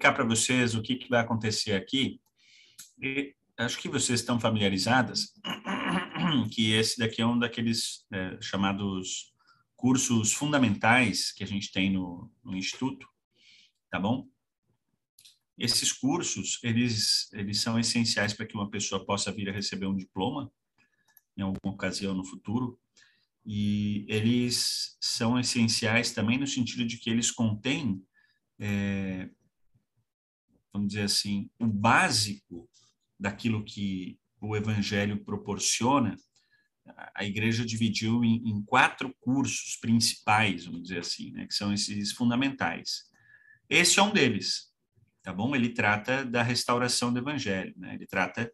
explicar para vocês o que, que vai acontecer aqui. E acho que vocês estão familiarizadas que esse daqui é um daqueles é, chamados cursos fundamentais que a gente tem no, no Instituto, tá bom? Esses cursos, eles, eles são essenciais para que uma pessoa possa vir a receber um diploma em alguma ocasião no futuro, e eles são essenciais também no sentido de que eles contêm, é, vamos dizer assim, o básico daquilo que o Evangelho proporciona. A igreja dividiu em, em quatro cursos principais, vamos dizer assim, né, que são esses fundamentais. Esse é um deles, tá bom? Ele trata da restauração do Evangelho, né? Ele trata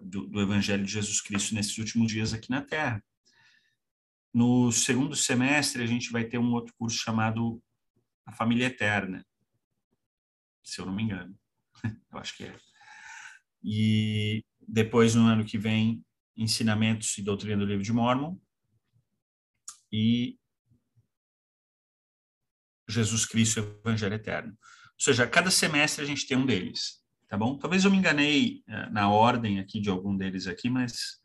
do, do Evangelho de Jesus Cristo nesses últimos dias aqui na Terra. No segundo semestre, a gente vai ter um outro curso chamado A Família Eterna, se eu não me engano. eu acho que é. E depois, no ano que vem, Ensinamentos e Doutrina do Livro de Mormon. E Jesus Cristo Evangelho Eterno. Ou seja, cada semestre a gente tem um deles, tá bom? Talvez eu me enganei uh, na ordem aqui de algum deles aqui, mas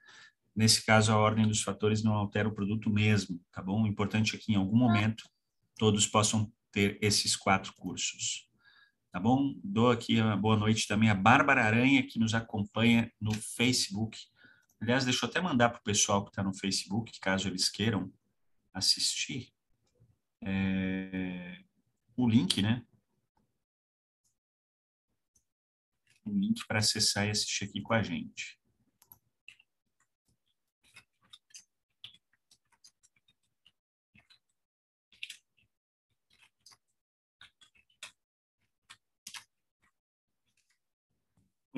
Nesse caso, a ordem dos fatores não altera o produto mesmo, tá bom? O importante é que em algum momento todos possam ter esses quatro cursos. Tá bom? Dou aqui uma boa noite também a Bárbara Aranha, que nos acompanha no Facebook. Aliás, deixa eu até mandar para o pessoal que está no Facebook, caso eles queiram assistir, é... o link, né? O link para acessar e assistir aqui com a gente.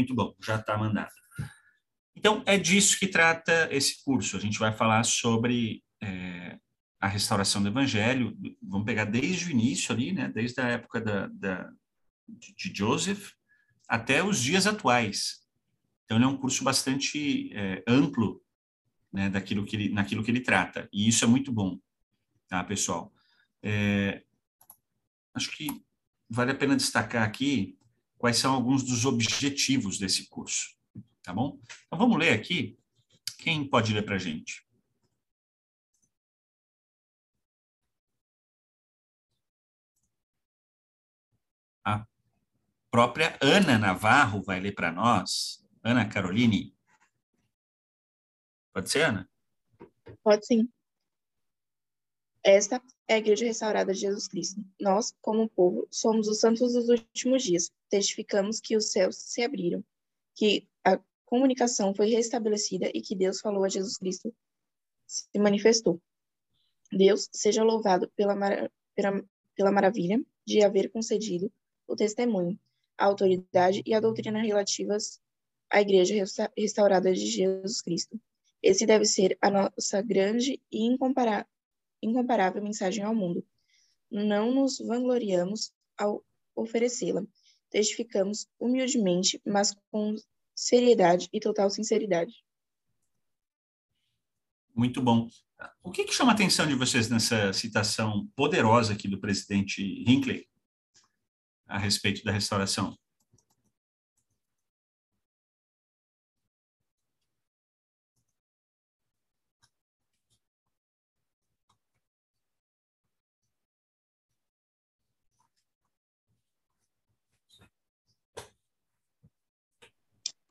Muito bom, já está mandado. Então, é disso que trata esse curso. A gente vai falar sobre é, a restauração do Evangelho. Vamos pegar desde o início ali, né? desde a época da, da, de Joseph até os dias atuais. Então, ele é um curso bastante é, amplo né, daquilo que ele, naquilo que ele trata. E isso é muito bom, tá, pessoal? É, acho que vale a pena destacar aqui quais são alguns dos objetivos desse curso, tá bom? Então vamos ler aqui. Quem pode ler para a gente? A própria Ana Navarro vai ler para nós. Ana Caroline. Pode ser, Ana? Pode sim. Esta é a Igreja Restaurada de Jesus Cristo. Nós, como povo, somos os santos dos últimos dias. Testificamos que os céus se abriram, que a comunicação foi restabelecida e que Deus falou a Jesus Cristo se manifestou. Deus seja louvado pela, mar... pela, pela maravilha de haver concedido o testemunho, a autoridade e a doutrina relativas à Igreja Restaurada de Jesus Cristo. Esse deve ser a nossa grande e incomparável incomparável mensagem ao mundo. Não nos vangloriamos ao oferecê-la. Testificamos humildemente, mas com seriedade e total sinceridade. Muito bom. O que, que chama a atenção de vocês nessa citação poderosa aqui do presidente Hinckley a respeito da restauração?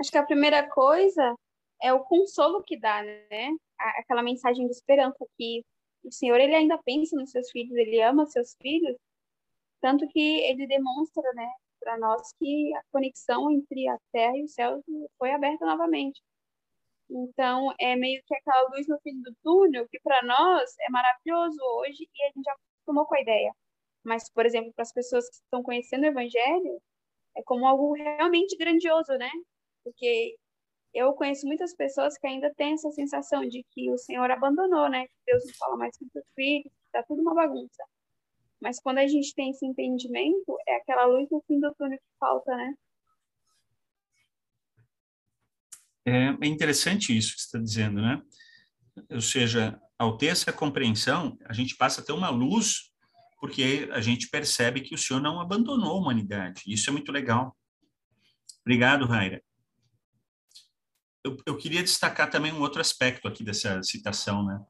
Acho que a primeira coisa é o consolo que dá, né? Aquela mensagem de esperança que o Senhor ele ainda pensa nos seus filhos, ele ama seus filhos, tanto que ele demonstra, né, para nós que a conexão entre a terra e o céu foi aberta novamente. Então, é meio que aquela luz no fim do túnel, que para nós é maravilhoso hoje e a gente já acostumou com a ideia. Mas, por exemplo, para as pessoas que estão conhecendo o Evangelho, é como algo realmente grandioso, né? Porque eu conheço muitas pessoas que ainda têm essa sensação de que o Senhor abandonou, né? Que Deus não fala mais com os filhos, tá tudo uma bagunça. Mas quando a gente tem esse entendimento, é aquela luz no fim do túnel que falta, né? É, é interessante isso que você está dizendo, né? Ou seja, ao ter essa compreensão, a gente passa a ter uma luz porque a gente percebe que o Senhor não abandonou a humanidade. Isso é muito legal. Obrigado, Raira. Eu, eu queria destacar também um outro aspecto aqui dessa citação, né?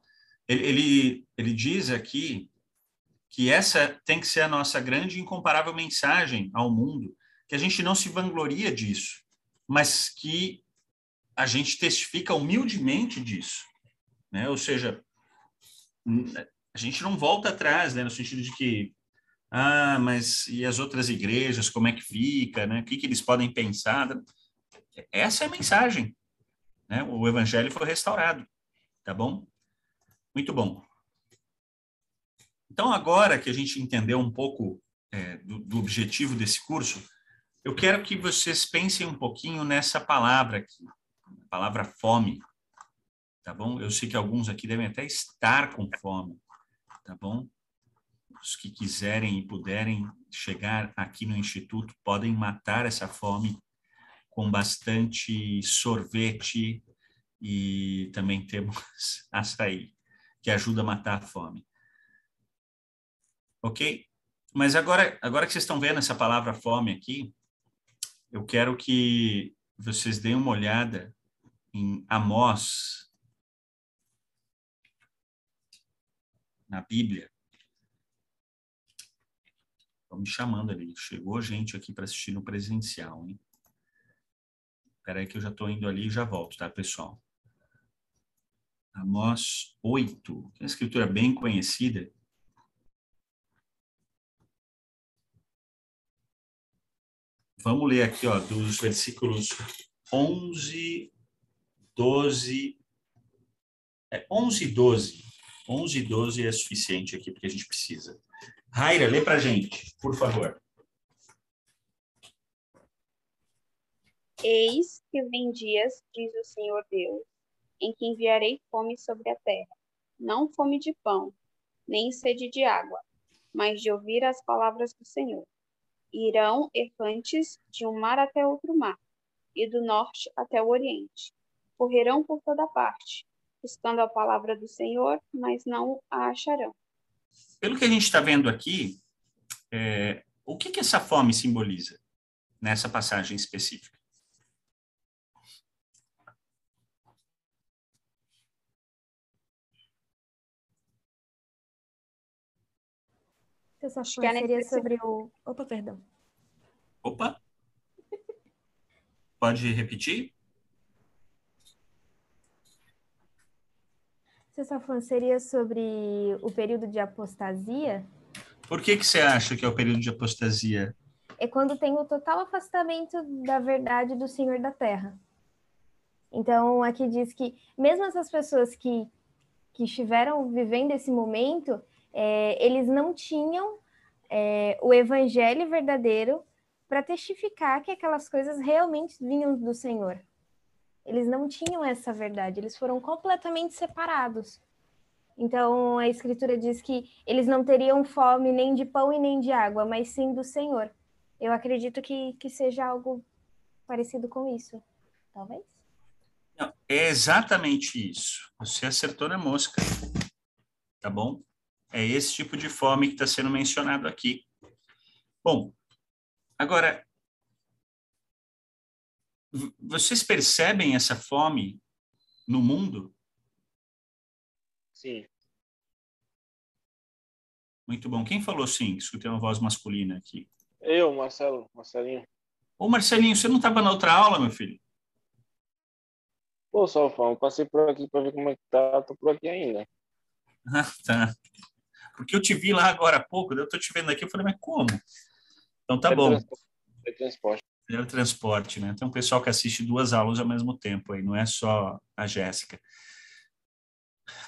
Ele, ele, ele diz aqui que essa tem que ser a nossa grande e incomparável mensagem ao mundo, que a gente não se vangloria disso, mas que a gente testifica humildemente disso, né? Ou seja, a gente não volta atrás, né? No sentido de que, ah, mas e as outras igrejas, como é que fica, né? O que, que eles podem pensar? Essa é a mensagem, né? O evangelho foi restaurado, tá bom? Muito bom. Então, agora que a gente entendeu um pouco é, do, do objetivo desse curso, eu quero que vocês pensem um pouquinho nessa palavra aqui, a palavra fome, tá bom? Eu sei que alguns aqui devem até estar com fome, tá bom? Os que quiserem e puderem chegar aqui no instituto podem matar essa fome com bastante sorvete e também temos açaí, que ajuda a matar a fome. Ok? Mas agora, agora que vocês estão vendo essa palavra fome aqui, eu quero que vocês deem uma olhada em Amós, na Bíblia. Estão me chamando ali. Chegou gente aqui para assistir no presencial, hein? Espera aí que eu já estou indo ali e já volto, tá, pessoal? Amós 8, que é uma escritura bem conhecida. Vamos ler aqui, ó, dos versículos 11, 12, é, 11 e 12 11 e 12 é suficiente aqui, porque a gente precisa. Raira, lê para gente, por favor. Eis que vem dias, diz o Senhor Deus, em que enviarei fome sobre a terra, não fome de pão, nem sede de água, mas de ouvir as palavras do Senhor. Irão errantes de um mar até outro mar, e do norte até o oriente. Correrão por toda parte, buscando a palavra do Senhor, mas não a acharão. Pelo que a gente está vendo aqui, é, o que, que essa fome simboliza nessa passagem específica? Essa fome seria sobre o. Opa, perdão. Opa! Pode repetir? Sessafan, seria sobre o período de apostasia? Por que, que você acha que é o período de apostasia? É quando tem o total afastamento da verdade do Senhor da Terra. Então, aqui diz que mesmo essas pessoas que, que estiveram vivendo esse momento, é, eles não tinham é, o evangelho verdadeiro para testificar que aquelas coisas realmente vinham do Senhor. Eles não tinham essa verdade, eles foram completamente separados. Então a Escritura diz que eles não teriam fome nem de pão e nem de água, mas sim do Senhor. Eu acredito que, que seja algo parecido com isso, talvez. Não, é exatamente isso. Você acertou na mosca. Tá bom? É esse tipo de fome que está sendo mencionado aqui. Bom, agora, vocês percebem essa fome no mundo? Sim. Muito bom. Quem falou sim? Escutei uma voz masculina aqui. Eu, Marcelo, Marcelinho. Ô, Marcelinho, você não estava na outra aula, meu filho? Pô, Salfão, passei por aqui para ver como é que tá, tô por aqui ainda. Ah, tá. Porque eu te vi lá agora há pouco, eu tô te vendo aqui, eu falei, mas como? Então tá é bom. Transporte, é transporte transporte, né? Tem um pessoal que assiste duas aulas ao mesmo tempo aí, não é só a Jéssica.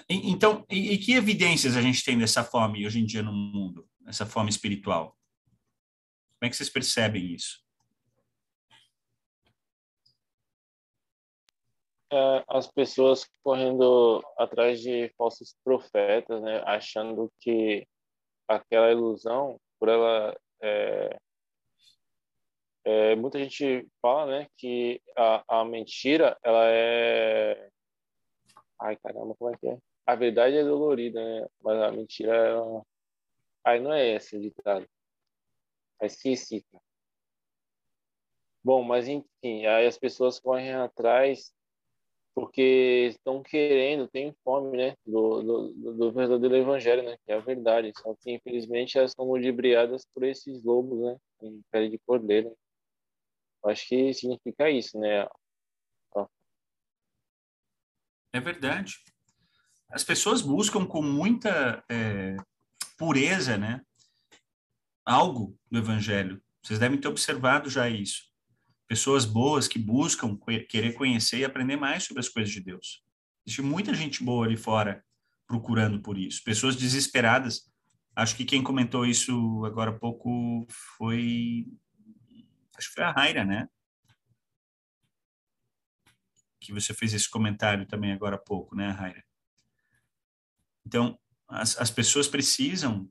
Então, e, e, que evidências a gente tem dessa fome hoje em dia no mundo, essa fome espiritual? Como é que vocês percebem isso? As pessoas correndo atrás de falsos profetas, né, achando que aquela ilusão, por ela é, é, muita gente fala, né, que a, a mentira, ela é... Ai, caramba, como é que é? A verdade é dolorida, né? Mas a mentira, ela... Aí não é esse o ditado. É cita. Bom, mas enfim, aí as pessoas correm atrás porque estão querendo, têm fome, né, do, do, do, verdadeiro evangelho, né, que é a verdade. Só que, infelizmente, elas são ludibriadas por esses lobos, né, em pele de cordeiro. Acho que significa isso, né. É verdade. As pessoas buscam com muita é, pureza, né, algo do evangelho. Vocês devem ter observado já isso pessoas boas que buscam querer conhecer e aprender mais sobre as coisas de Deus. Existe muita gente boa ali fora procurando por isso. Pessoas desesperadas. Acho que quem comentou isso agora há pouco foi. Acho que foi a Raira, né? Que você fez esse comentário também agora há pouco, né, Raira? Então, as, as pessoas precisam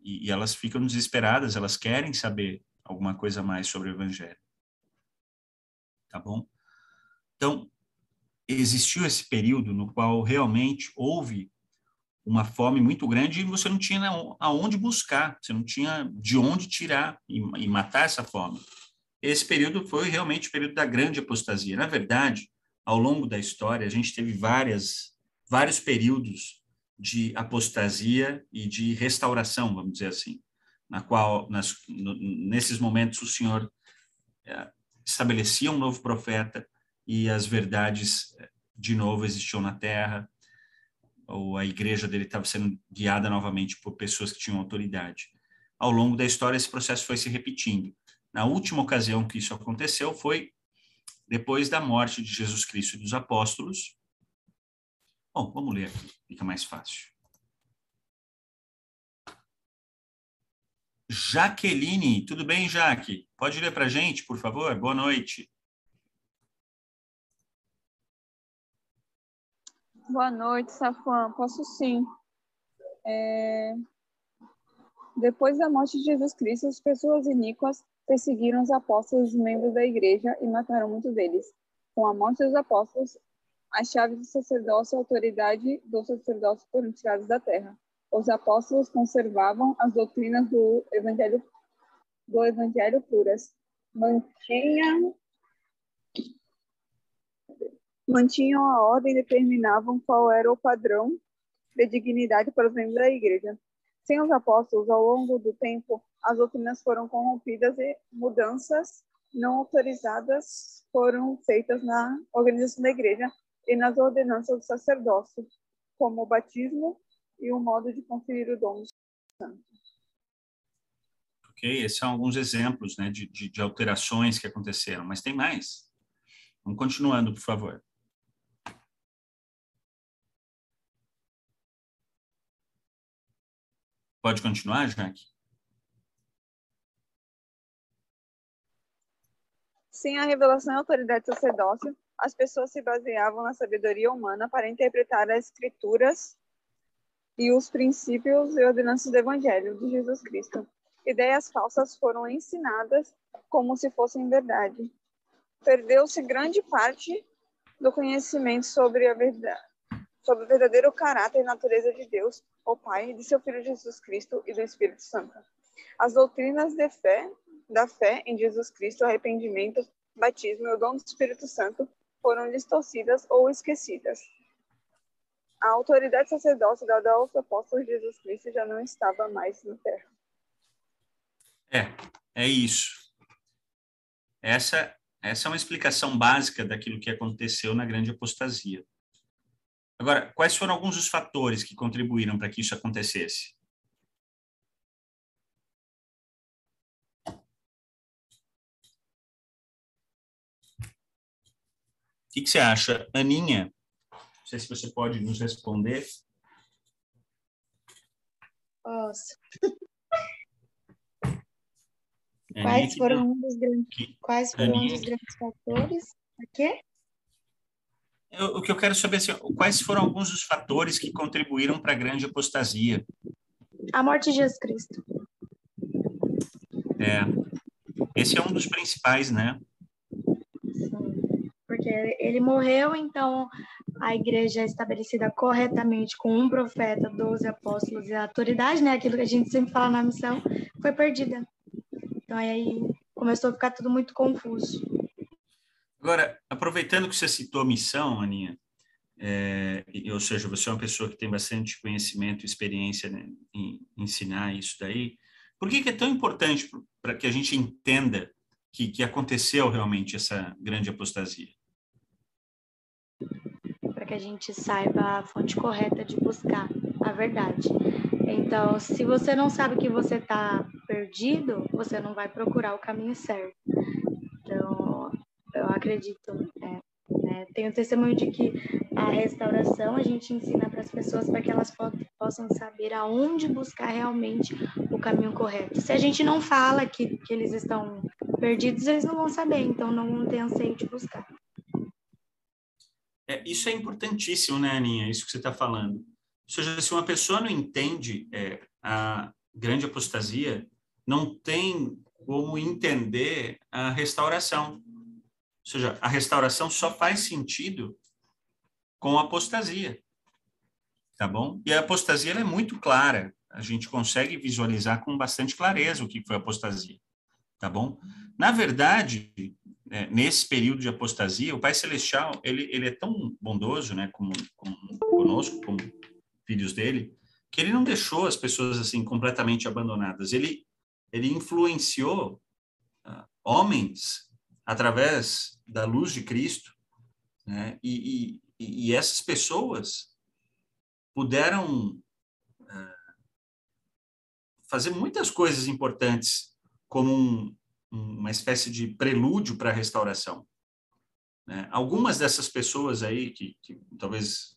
e, e elas ficam desesperadas, elas querem saber alguma coisa mais sobre o Evangelho tá bom? Então, existiu esse período no qual realmente houve uma fome muito grande e você não tinha aonde buscar, você não tinha de onde tirar e, e matar essa fome. Esse período foi realmente o período da grande apostasia. Na verdade, ao longo da história, a gente teve várias, vários períodos de apostasia e de restauração, vamos dizer assim, na qual, nas, no, nesses momentos, o Senhor é, estabelecia um novo profeta e as verdades de novo existiam na terra, ou a igreja dele estava sendo guiada novamente por pessoas que tinham autoridade. Ao longo da história, esse processo foi se repetindo. Na última ocasião que isso aconteceu foi depois da morte de Jesus Cristo e dos apóstolos. Bom, vamos ler aqui, fica mais fácil. Jaqueline. Tudo bem, Jaque? Pode ler para a gente, por favor? Boa noite. Boa noite, Safã. Posso sim. É... Depois da morte de Jesus Cristo, as pessoas iníquas perseguiram os apóstolos membros da igreja e mataram muitos deles. Com a morte dos apóstolos, as chaves do sacerdócio e a autoridade do sacerdócio foram tiradas da terra os apóstolos conservavam as doutrinas do evangelho do evangelho puras, mantinham mantinham a ordem e determinavam qual era o padrão de dignidade para os membros da igreja. Sem os apóstolos, ao longo do tempo, as doutrinas foram corrompidas e mudanças não autorizadas foram feitas na organização da igreja e nas ordenanças do sacerdócio, como o batismo, e o modo de conferir o dom do Santo. Ok, esses são alguns exemplos né, de, de, de alterações que aconteceram, mas tem mais. Vamos continuando, por favor. Pode continuar, Jaque? Sem a revelação e autoridade sacerdócio, as pessoas se baseavam na sabedoria humana para interpretar as escrituras e os princípios e ordenanças do Evangelho de Jesus Cristo. Ideias falsas foram ensinadas como se fossem verdade. Perdeu-se grande parte do conhecimento sobre a verdade, sobre o verdadeiro caráter e natureza de Deus, o Pai, de seu Filho Jesus Cristo e do Espírito Santo. As doutrinas de fé, da fé em Jesus Cristo, arrependimento, batismo e o dom do Espírito Santo foram distorcidas ou esquecidas a autoridade sacerdócia dada aos apóstolos de Jesus Cristo já não estava mais na terra. É, é isso. Essa, essa é uma explicação básica daquilo que aconteceu na grande apostasia. Agora, quais foram alguns dos fatores que contribuíram para que isso acontecesse? O que, que você acha, Aninha? Sei se você pode nos responder. Posso. Quais foram um dos grandes, quais foram um dos grandes fatores? O quê? Eu, o que eu quero saber é assim, quais foram alguns dos fatores que contribuíram para a grande apostasia? A morte de Jesus Cristo. É. Esse é um dos principais, né? Porque ele morreu, então a igreja é estabelecida corretamente com um profeta, doze apóstolos e a autoridade, né? Aquilo que a gente sempre fala na missão, foi perdida. Então aí começou a ficar tudo muito confuso. Agora, aproveitando que você citou missão, Aninha, é, ou seja, você é uma pessoa que tem bastante conhecimento e experiência né, em ensinar isso daí, por que, que é tão importante para que a gente entenda que, que aconteceu realmente essa grande apostasia? Para que a gente saiba a fonte correta de buscar a verdade. Então, se você não sabe que você está perdido, você não vai procurar o caminho certo. Então, eu acredito, é, né, tenho testemunho de que a restauração a gente ensina para as pessoas para que elas po possam saber aonde buscar realmente o caminho correto. Se a gente não fala que, que eles estão perdidos, eles não vão saber, então não ter anseio de buscar. É, isso é importantíssimo, né, Aninha? Isso que você está falando. Ou seja, se uma pessoa não entende é, a grande apostasia, não tem como entender a restauração. Ou seja, a restauração só faz sentido com a apostasia. Tá bom? E a apostasia é muito clara. A gente consegue visualizar com bastante clareza o que foi a apostasia. Tá bom? Na verdade, é, nesse período de apostasia, o Pai Celestial, ele, ele é tão bondoso, né, como, como conosco, como filhos dele, que ele não deixou as pessoas assim completamente abandonadas. Ele ele influenciou uh, homens através da luz de Cristo, né? e, e, e essas pessoas puderam uh, fazer muitas coisas importantes como um, uma espécie de prelúdio para a restauração. Né? Algumas dessas pessoas aí, que, que talvez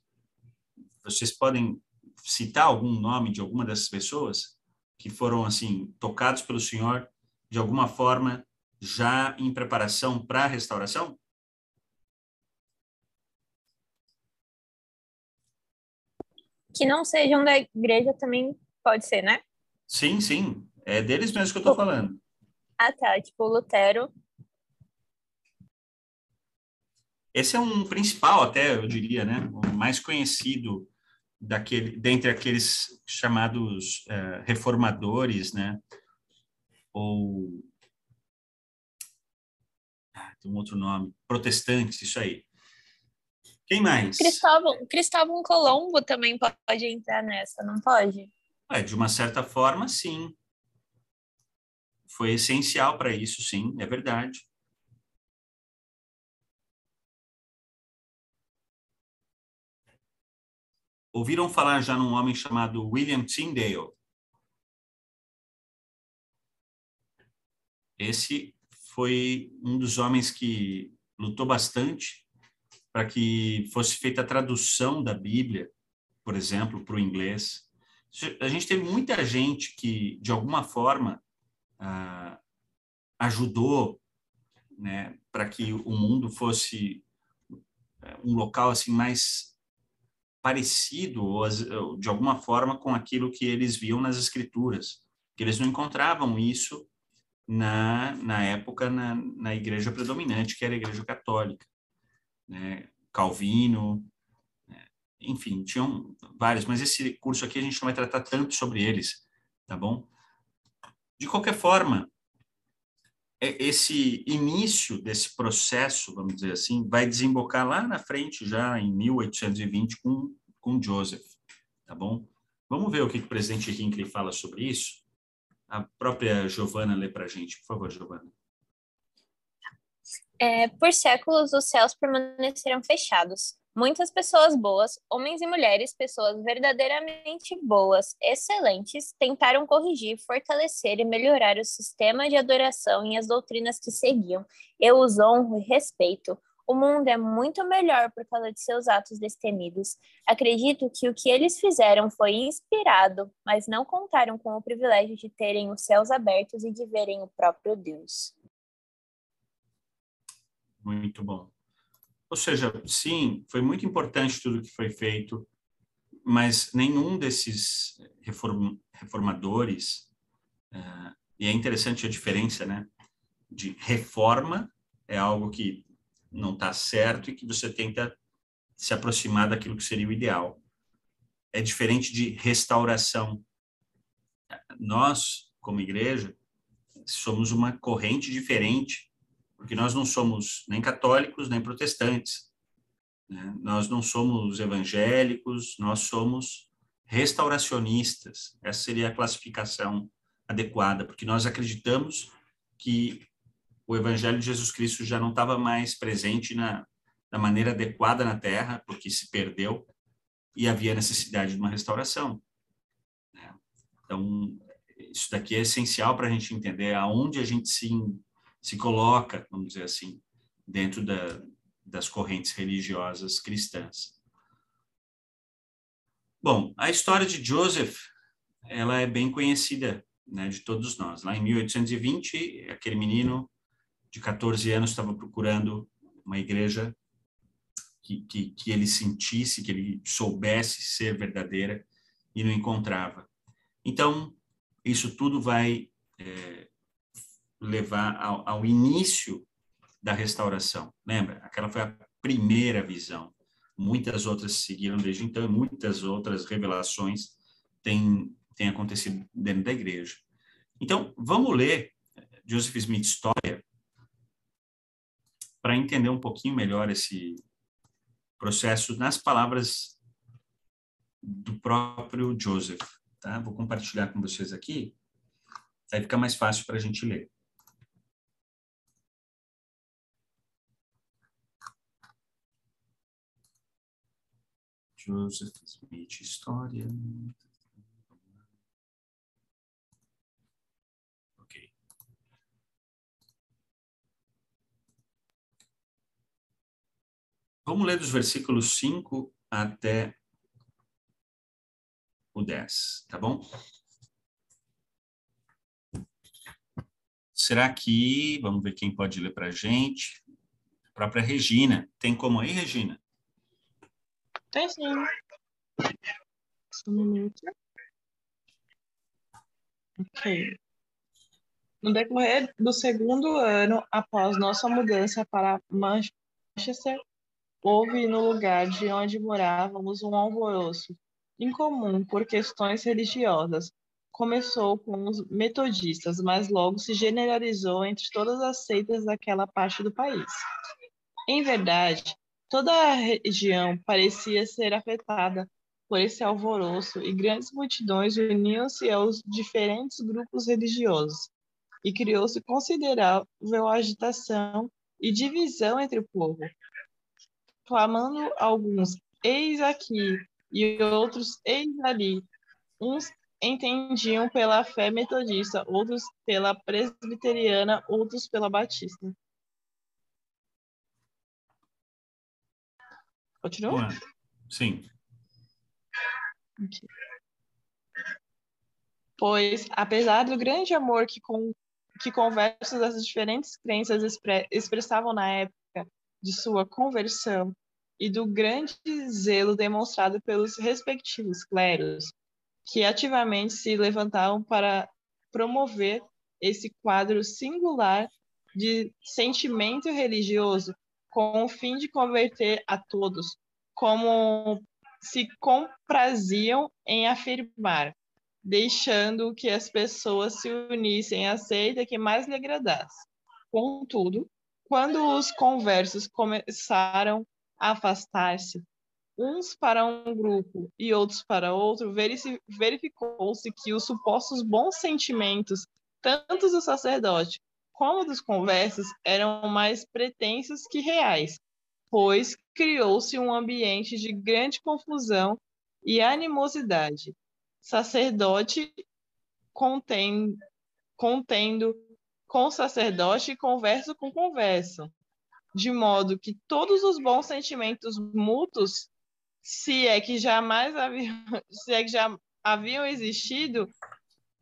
vocês podem citar algum nome de alguma dessas pessoas que foram assim tocados pelo Senhor de alguma forma já em preparação para a restauração? Que não sejam da igreja também pode ser, né? Sim, sim. É deles mesmo que eu estou falando. Ah, tá. Tipo, Lutero. Esse é um principal, até, eu diria, né? O mais conhecido daquele, dentre aqueles chamados uh, reformadores, né? Ou tem um outro nome, protestantes, isso aí. Quem mais? Cristóvão, Cristóvão Colombo também pode entrar nessa, não pode? É, de uma certa forma, sim. Foi essencial para isso, sim, é verdade. Ouviram falar já num homem chamado William Tyndale? Esse foi um dos homens que lutou bastante para que fosse feita a tradução da Bíblia, por exemplo, para o inglês. A gente teve muita gente que, de alguma forma, ah, ajudou né, para que o mundo fosse eh, um local assim mais parecido ou de alguma forma com aquilo que eles viam nas escrituras, que eles não encontravam isso na, na época na, na igreja predominante, que era a igreja católica. Né? Calvino, né? enfim, tinham vários, mas esse curso aqui a gente não vai tratar tanto sobre eles, tá bom? De qualquer forma, é, esse início desse processo, vamos dizer assim, vai desembocar lá na frente, já em 1820, com, com Joseph, tá bom? Vamos ver o que o presidente Hinckley fala sobre isso? a própria Giovana lê para a gente. Por favor, Giovana. É, por séculos, os céus permaneceram fechados. Muitas pessoas boas, homens e mulheres, pessoas verdadeiramente boas, excelentes, tentaram corrigir, fortalecer e melhorar o sistema de adoração e as doutrinas que seguiam. Eu os honro e respeito. O mundo é muito melhor por causa de seus atos destemidos. Acredito que o que eles fizeram foi inspirado, mas não contaram com o privilégio de terem os céus abertos e de verem o próprio Deus. Muito bom. Ou seja, sim, foi muito importante tudo que foi feito, mas nenhum desses reform, reformadores, uh, e é interessante a diferença, né? De reforma é algo que não está certo e que você tenta se aproximar daquilo que seria o ideal. É diferente de restauração. Nós, como igreja, somos uma corrente diferente, porque nós não somos nem católicos nem protestantes. Né? Nós não somos evangélicos, nós somos restauracionistas. Essa seria a classificação adequada, porque nós acreditamos que o Evangelho de Jesus Cristo já não estava mais presente na, da maneira adequada na Terra, porque se perdeu e havia necessidade de uma restauração. Né? Então, isso daqui é essencial para a gente entender aonde a gente se, se coloca, vamos dizer assim, dentro da, das correntes religiosas cristãs. Bom, a história de Joseph, ela é bem conhecida né, de todos nós. Lá em 1820, aquele menino de 14 anos estava procurando uma igreja que, que, que ele sentisse, que ele soubesse ser verdadeira e não encontrava. Então, isso tudo vai é, levar ao, ao início da restauração. Lembra? Aquela foi a primeira visão. Muitas outras seguiram desde então, muitas outras revelações têm, têm acontecido dentro da igreja. Então, vamos ler Joseph Smith História para entender um pouquinho melhor esse processo nas palavras do próprio Joseph. Tá? Vou compartilhar com vocês aqui, aí fica mais fácil para a gente ler. Joseph Smith, história. Ok. Vamos ler dos versículos 5 até o 10, tá bom? Será que, vamos ver quem pode ler para a gente? A própria Regina. Tem como aí, Regina? Tem sim. Só um minuto. Ok. No decorrer do segundo ano após nossa mudança para Manchester, houve no lugar de onde morávamos um alvoroço incomum por questões religiosas. Começou com os metodistas, mas logo se generalizou entre todas as seitas daquela parte do país. Em verdade, Toda a região parecia ser afetada por esse alvoroço e grandes multidões uniam-se aos diferentes grupos religiosos e criou-se considerável agitação e divisão entre o povo, clamando alguns eis aqui e outros eis ali. Uns entendiam pela fé metodista, outros pela presbiteriana, outros pela batista. Continua? Sim. Pois, apesar do grande amor que, com, que conversas das diferentes crenças expre, expressavam na época de sua conversão e do grande zelo demonstrado pelos respectivos clérigos, que ativamente se levantavam para promover esse quadro singular de sentimento religioso com o fim de converter a todos, como se compraziam em afirmar, deixando que as pessoas se unissem à seita que mais lhe agradasse. Contudo, quando os conversos começaram a afastar-se, uns para um grupo e outros para outro, verificou-se que os supostos bons sentimentos, tanto do sacerdote como dos conversos eram mais pretensos que reais, pois criou-se um ambiente de grande confusão e animosidade. Sacerdote contendo, contendo com sacerdote e converso com converso, de modo que todos os bons sentimentos mútuos, se é que jamais haviam, se é que já haviam existido,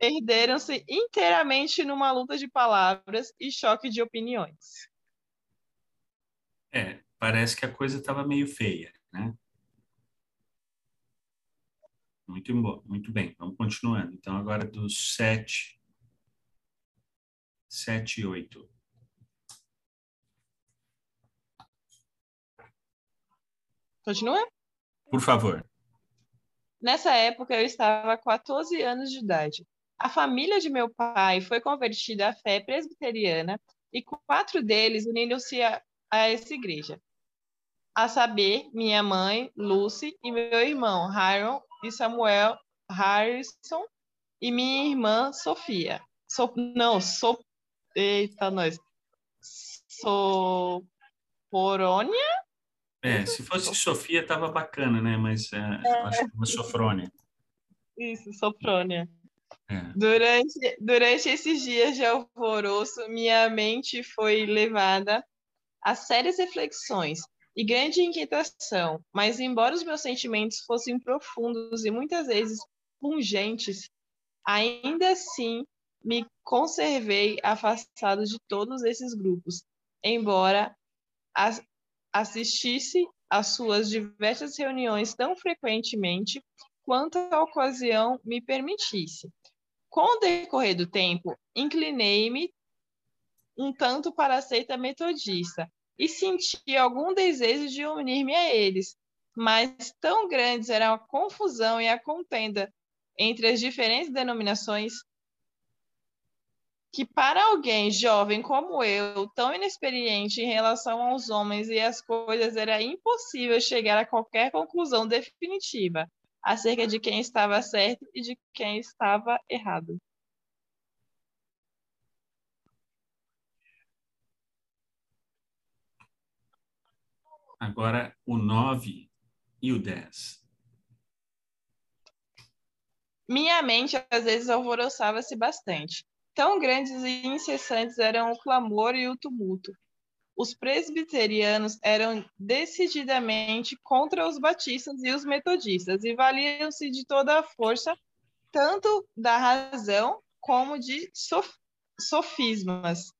perderam-se inteiramente numa luta de palavras e choque de opiniões. É, parece que a coisa estava meio feia, né? Muito, muito bem, vamos continuando. Então, agora dos sete, sete e oito. Continua? Por favor. Nessa época, eu estava com 14 anos de idade. A família de meu pai foi convertida à fé presbiteriana e quatro deles uniram-se a, a essa igreja. A saber, minha mãe, Lucy, e meu irmão, Hiram e Samuel Harrison, e minha irmã, Sofia. So, não, so, eita, nós. Soporônia? É, se fosse Sofia, tava bacana, né? Mas é, acho que é uma Sofrônia. Isso, Sofrônia. É. Durante, durante esses dias de alvoroço, minha mente foi levada a sérias reflexões e grande inquietação, mas embora os meus sentimentos fossem profundos e muitas vezes pungentes, ainda assim me conservei afastado de todos esses grupos, embora as, assistisse às suas diversas reuniões tão frequentemente quanto a ocasião me permitisse. Com o decorrer do tempo, inclinei-me um tanto para a seita metodista e senti algum desejo de unir-me a eles, mas tão grandes era a confusão e a contenda entre as diferentes denominações que para alguém jovem como eu, tão inexperiente em relação aos homens e às coisas, era impossível chegar a qualquer conclusão definitiva acerca de quem estava certo e de quem estava errado. Agora o 9 e o 10. Minha mente às vezes alvoroçava-se bastante. Tão grandes e incessantes eram o clamor e o tumulto. Os presbiterianos eram decididamente contra os batistas e os metodistas e valiam-se de toda a força, tanto da razão como de sof sofismas,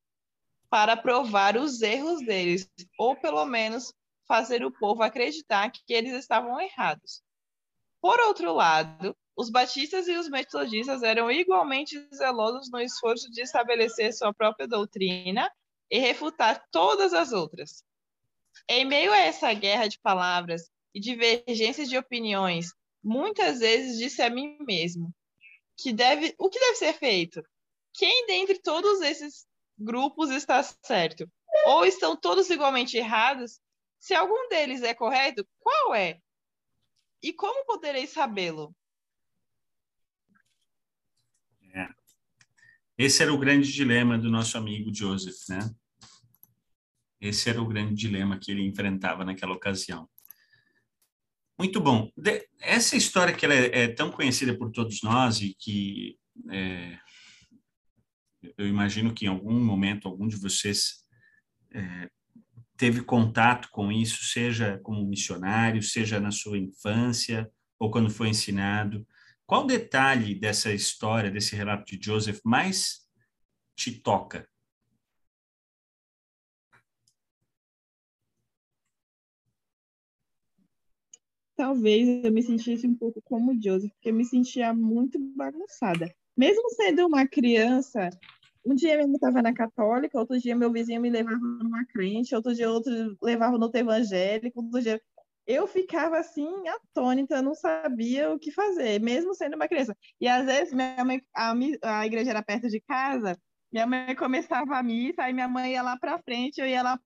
para provar os erros deles, ou pelo menos fazer o povo acreditar que eles estavam errados. Por outro lado, os batistas e os metodistas eram igualmente zelosos no esforço de estabelecer sua própria doutrina e refutar todas as outras. Em meio a essa guerra de palavras e divergências de opiniões, muitas vezes disse a mim mesmo que deve, o que deve ser feito? Quem dentre todos esses grupos está certo? Ou estão todos igualmente errados? Se algum deles é correto, qual é? E como poderei sabê-lo? É. Esse era o grande dilema do nosso amigo Joseph, né? Esse era o grande dilema que ele enfrentava naquela ocasião. Muito bom. De, essa história que ela é, é, tão conhecida por todos nós e que é, eu imagino que em algum momento algum de vocês é, teve contato com isso, seja como missionário, seja na sua infância ou quando foi ensinado. Qual detalhe dessa história, desse relato de Joseph, mais te toca? Talvez eu me sentisse um pouco como Joseph, porque eu me sentia muito bagunçada. Mesmo sendo uma criança, um dia eu estava na católica, outro dia meu vizinho me levava numa crente, outro dia outro levava no evangélico, outro dia eu ficava assim, atônita, não sabia o que fazer, mesmo sendo uma criança. E às vezes minha mãe, a, a igreja era perto de casa, minha mãe começava a missa, aí minha mãe ia lá para frente, eu ia lá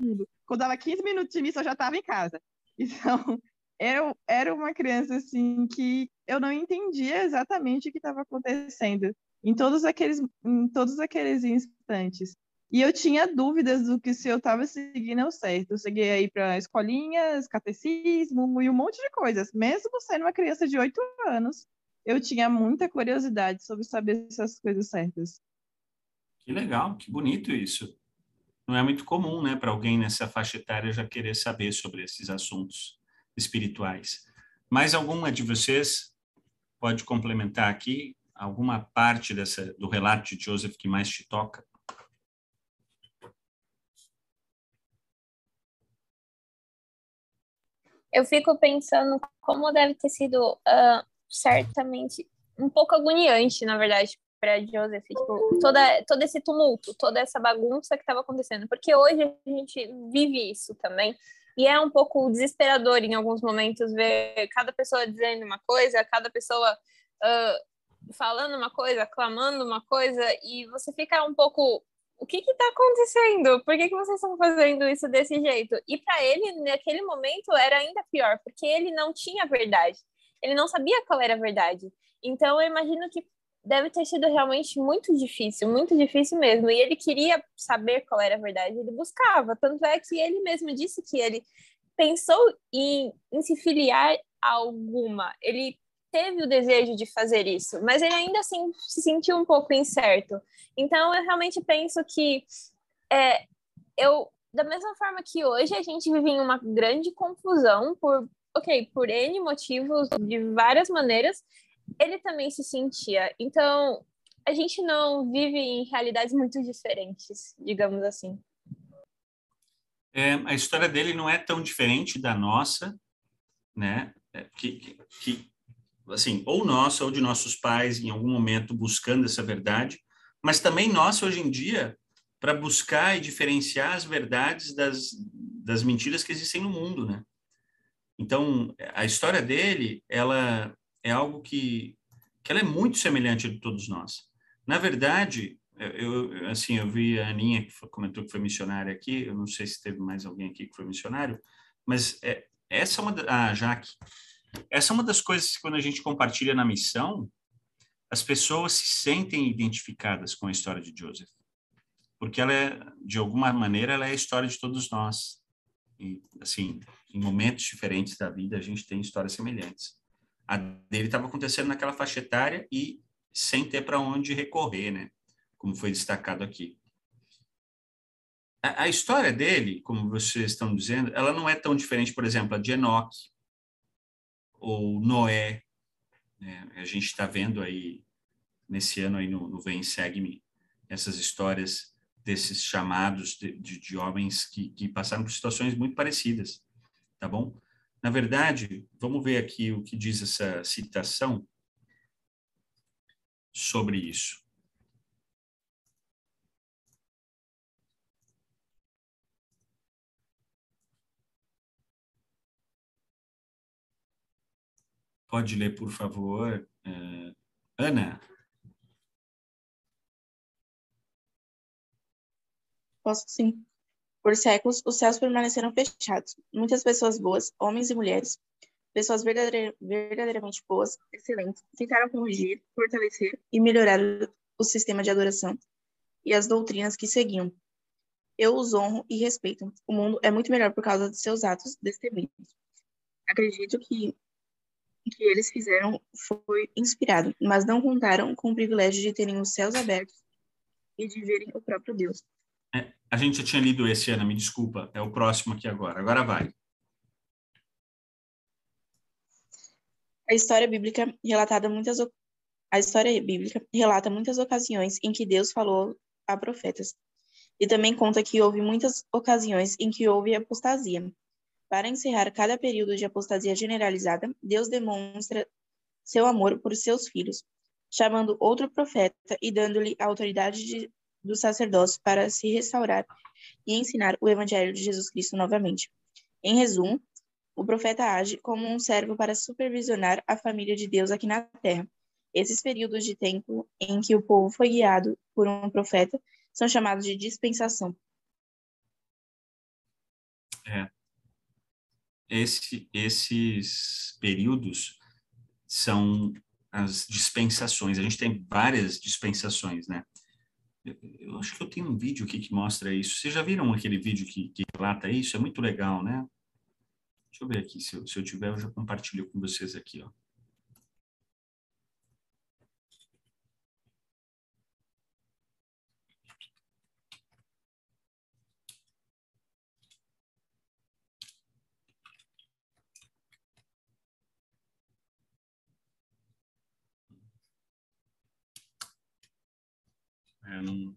fundo. Quando dava 15 minutos de missa, eu já estava em casa. Então, era, era uma criança assim que eu não entendia exatamente o que estava acontecendo em todos aqueles, em todos aqueles instantes. E eu tinha dúvidas do que se eu estava seguindo o certo. Eu cheguei aí para escolinhas, catecismo e um monte de coisas. Mesmo sendo uma criança de oito anos, eu tinha muita curiosidade sobre saber essas coisas certas. Que legal, que bonito isso. Não é muito comum, né, para alguém nessa faixa etária já querer saber sobre esses assuntos espirituais. Mais alguma de vocês pode complementar aqui alguma parte dessa do relato de Joseph que mais te toca? eu fico pensando como deve ter sido uh, certamente um pouco agoniante, na verdade, para Joseph, tipo, toda, todo esse tumulto, toda essa bagunça que estava acontecendo, porque hoje a gente vive isso também. E é um pouco desesperador em alguns momentos ver cada pessoa dizendo uma coisa, cada pessoa uh, falando uma coisa, clamando uma coisa, e você fica um pouco. O que está acontecendo? Por que, que vocês estão fazendo isso desse jeito? E para ele, naquele momento, era ainda pior, porque ele não tinha verdade. Ele não sabia qual era a verdade. Então, eu imagino que deve ter sido realmente muito difícil, muito difícil mesmo. E ele queria saber qual era a verdade, ele buscava. Tanto é que ele mesmo disse que ele pensou em, em se filiar a alguma. Ele teve o desejo de fazer isso, mas ele ainda assim se sentiu um pouco incerto. Então, eu realmente penso que é, eu, da mesma forma que hoje a gente vive em uma grande confusão por, ok, por N motivos, de várias maneiras, ele também se sentia. Então, a gente não vive em realidades muito diferentes, digamos assim. É, a história dele não é tão diferente da nossa, né? É, que, que, assim, ou nossa ou de nossos pais em algum momento buscando essa verdade, mas também nossa hoje em dia para buscar e diferenciar as verdades das, das mentiras que existem no mundo, né? Então, a história dele, ela é algo que, que ela é muito semelhante de todos nós. Na verdade, eu, assim, eu vi a Aninha que comentou que foi missionária aqui, eu não sei se teve mais alguém aqui que foi missionário, mas é, essa é uma, a ah, Jaque, essa é uma das coisas que quando a gente compartilha na missão, as pessoas se sentem identificadas com a história de Joseph, porque ela é, de alguma maneira, ela é a história de todos nós. E, assim, em momentos diferentes da vida, a gente tem histórias semelhantes. A dele estava acontecendo naquela faixa etária e sem ter para onde recorrer, né? Como foi destacado aqui. A, a, história dele, como vocês estão dizendo, ela não é tão diferente, por exemplo, a de Enoch ou Noé. Né? A gente está vendo aí nesse ano aí no, no Vem Segue-me essas histórias desses chamados de, de, de homens que, que passaram por situações muito parecidas, tá bom? Na verdade, vamos ver aqui o que diz essa citação sobre isso. Pode ler, por favor, uh, Ana. Posso sim. Por séculos, os céus permaneceram fechados. Muitas pessoas boas, homens e mulheres, pessoas verdadeiramente boas, excelentes, tentaram corrigir, fortalecer e melhorar o sistema de adoração e as doutrinas que seguiam. Eu os honro e respeito. O mundo é muito melhor por causa de seus atos destemidos. Acredito que o que eles fizeram foi inspirado, mas não contaram com o privilégio de terem os céus abertos e de verem o próprio Deus. É, a gente já tinha lido esse, Ana, me desculpa. É o próximo aqui agora. Agora vai. A história bíblica relatada muitas a história bíblica relata muitas ocasiões em que Deus falou a profetas. E também conta que houve muitas ocasiões em que houve apostasia. Para encerrar cada período de apostasia generalizada, Deus demonstra seu amor por seus filhos, chamando outro profeta e dando-lhe a autoridade de do sacerdócio para se restaurar e ensinar o Evangelho de Jesus Cristo novamente. Em resumo, o profeta age como um servo para supervisionar a família de Deus aqui na terra. Esses períodos de tempo em que o povo foi guiado por um profeta são chamados de dispensação. É. Esse, esses períodos são as dispensações. A gente tem várias dispensações, né? Eu acho que eu tenho um vídeo aqui que mostra isso. Vocês já viram aquele vídeo que, que relata isso? É muito legal, né? Deixa eu ver aqui. Se eu, se eu tiver, eu já compartilho com vocês aqui, ó. Não...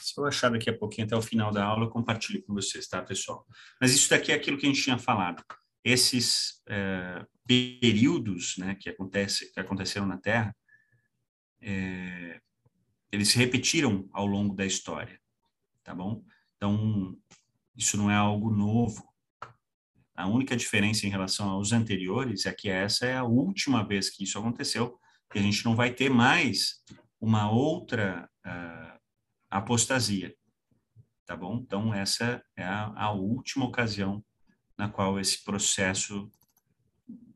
Se eu achar daqui a pouquinho, até o final da aula, eu compartilho com vocês, tá, pessoal? Mas isso daqui é aquilo que a gente tinha falado. Esses é, períodos né, que, acontece, que aconteceram na Terra, é, eles se repetiram ao longo da história, tá bom? Então, isso não é algo novo. A única diferença em relação aos anteriores é que essa é a última vez que isso aconteceu, que a gente não vai ter mais uma outra uh, apostasia, tá bom? Então, essa é a, a última ocasião na qual esse processo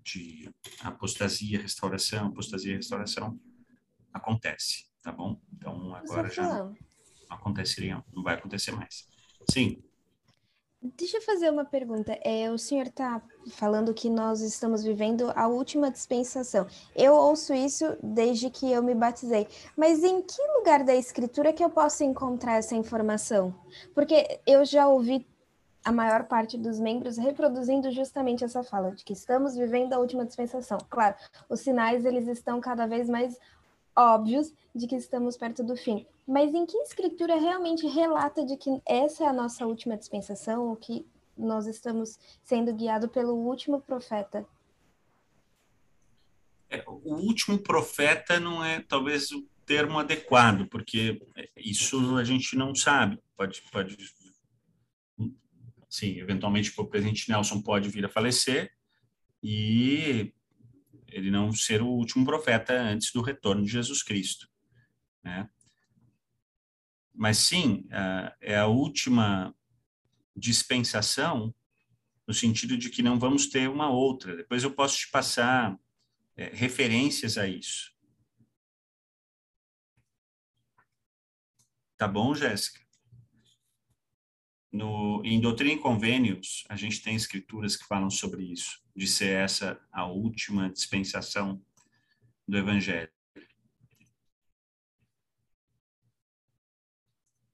de apostasia, restauração, apostasia, restauração acontece, tá bom? Então agora já não aconteceria, não vai acontecer mais. Sim. Deixa eu fazer uma pergunta. É, o senhor está falando que nós estamos vivendo a última dispensação. Eu ouço isso desde que eu me batizei. Mas em que lugar da escritura que eu posso encontrar essa informação? Porque eu já ouvi a maior parte dos membros reproduzindo justamente essa fala de que estamos vivendo a última dispensação. Claro, os sinais eles estão cada vez mais óbvios de que estamos perto do fim. Mas em que escritura realmente relata de que essa é a nossa última dispensação, ou que nós estamos sendo guiados pelo último profeta? É, o último profeta não é talvez o termo adequado, porque isso a gente não sabe. Pode, pode sim, eventualmente o presidente Nelson pode vir a falecer e ele não ser o último profeta antes do retorno de Jesus Cristo, né? Mas sim, é a última dispensação no sentido de que não vamos ter uma outra. Depois eu posso te passar é, referências a isso. Tá bom, Jéssica? No, em Doutrina e Convênios, a gente tem escrituras que falam sobre isso, de ser essa a última dispensação do Evangelho.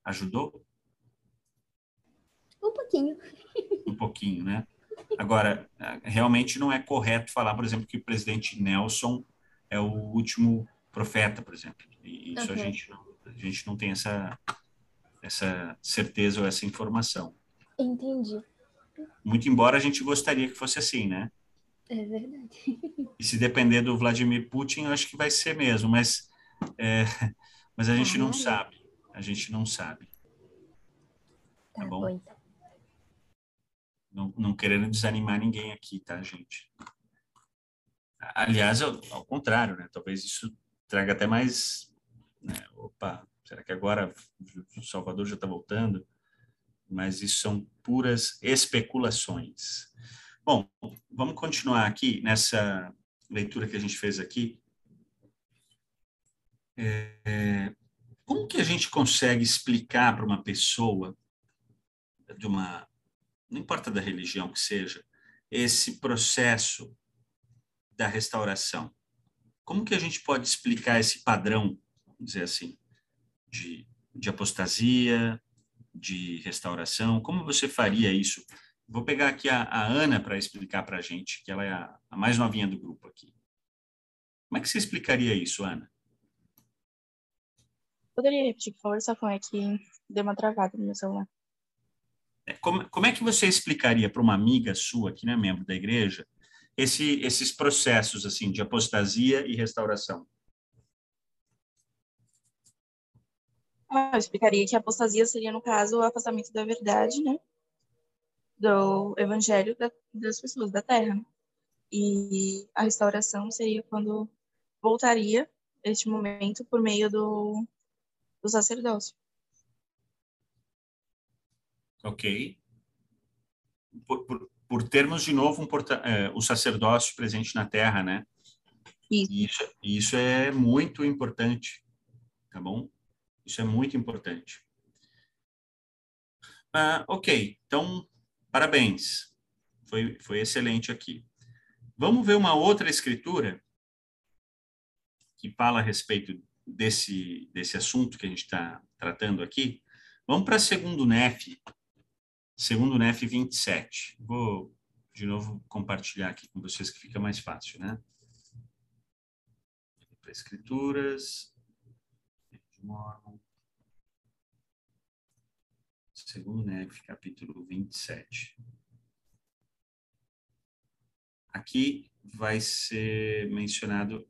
Ajudou? Um pouquinho. Um pouquinho, né? Agora, realmente não é correto falar, por exemplo, que o presidente Nelson é o último profeta, por exemplo. E isso uhum. a, gente não, a gente não tem essa essa certeza ou essa informação. Entendi. Muito embora a gente gostaria que fosse assim, né? É verdade. E se depender do Vladimir Putin, eu acho que vai ser mesmo, mas, é, mas a gente ah, não sabe. A gente não sabe. Tá, tá bom? bom então. não, não querendo desanimar ninguém aqui, tá, gente? Aliás, ao, ao contrário, né? Talvez isso traga até mais. Né? Opa, Será que agora o Salvador já está voltando? Mas isso são puras especulações. Bom, vamos continuar aqui nessa leitura que a gente fez aqui. É, como que a gente consegue explicar para uma pessoa de uma, não importa da religião que seja, esse processo da restauração? Como que a gente pode explicar esse padrão, vamos dizer assim? de, de apostasia, de restauração? Como você faria isso? Vou pegar aqui a, a Ana para explicar para a gente, que ela é a, a, mais novinha do grupo aqui. Como é que você explicaria isso, Ana? Poderia repetir, por favor, só como é que deu uma travada no meu celular. É, como, como é que você explicaria para uma amiga sua, que não é membro da igreja, esse, esses processos assim de apostasia e restauração? eu explicaria que a apostasia seria, no caso, o afastamento da verdade, né? Do evangelho da, das pessoas da terra. E a restauração seria quando voltaria este momento por meio do, do sacerdócio. Ok. Por, por, por termos, de novo, um porta, é, o sacerdócio presente na terra, né? Isso. isso. Isso é muito importante, tá bom? Isso é muito importante. Ah, ok, então, parabéns. Foi, foi excelente aqui. Vamos ver uma outra escritura que fala a respeito desse, desse assunto que a gente está tratando aqui. Vamos para segundo NEF, segundo NEF 27. Vou, de novo, compartilhar aqui com vocês que fica mais fácil, né? Para escrituras. Segundo Nef, capítulo 27. Aqui vai ser mencionado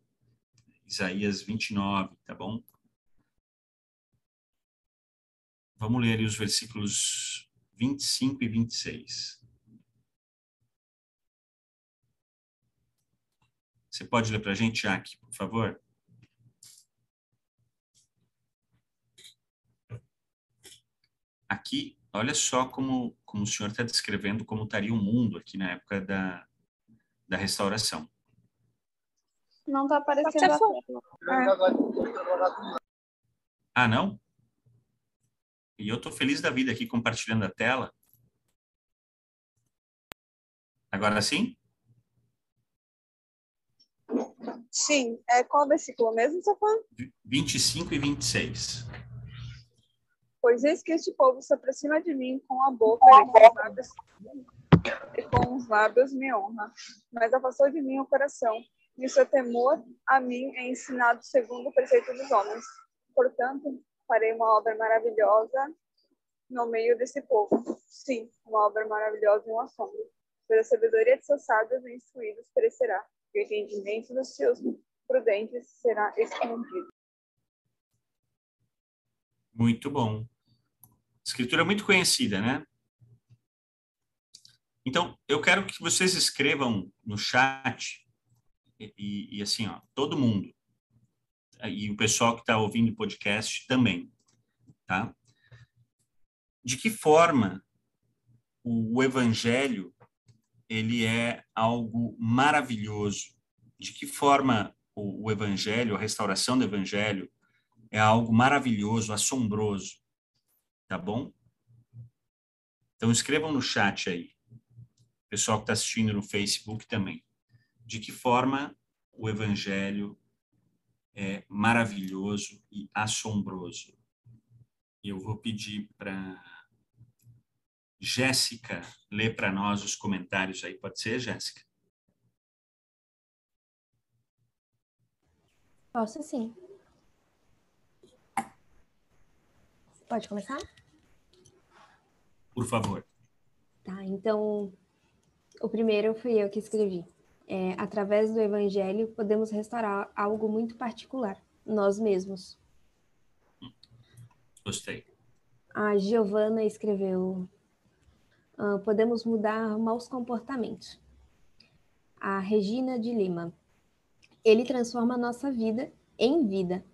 Isaías 29, tá bom? vamos ler os versículos 25 e 26. Você pode ler para a gente, Jaque, por favor? Aqui, olha só como, como o senhor está descrevendo como estaria o mundo aqui na época da, da restauração. Não está aparecendo a tela. Ah, não? E eu estou feliz da vida aqui compartilhando a tela. Agora sim? Sim. É qual versículo mesmo, tá falando? 25 e 26. Pois eis que este povo se aproxima de mim com a boca e com os lábios, e com os lábios me honra, mas afastou de mim o coração, e o seu temor a mim é ensinado segundo o preceito dos homens. Portanto, farei uma obra maravilhosa no meio desse povo. Sim, uma obra maravilhosa e um assombro. Pois a sabedoria de seus sábios e instruídos perecerá, e o entendimento dos seus prudentes será escondido. Muito bom. Escritura muito conhecida, né? Então, eu quero que vocês escrevam no chat, e, e assim, ó, todo mundo, e o pessoal que está ouvindo o podcast também, tá? De que forma o, o evangelho ele é algo maravilhoso? De que forma o, o evangelho, a restauração do evangelho é algo maravilhoso, assombroso? Tá bom? Então escrevam no chat aí. Pessoal que está assistindo no Facebook também. De que forma o evangelho é maravilhoso e assombroso. Eu vou pedir para Jéssica ler para nós os comentários aí. Pode ser, Jéssica? Posso sim. Pode começar? Por favor. Tá, então, o primeiro fui eu que escrevi. É, através do Evangelho, podemos restaurar algo muito particular, nós mesmos. Gostei. A Giovana escreveu: ah, podemos mudar maus comportamentos. A Regina de Lima: ele transforma a nossa vida em vida.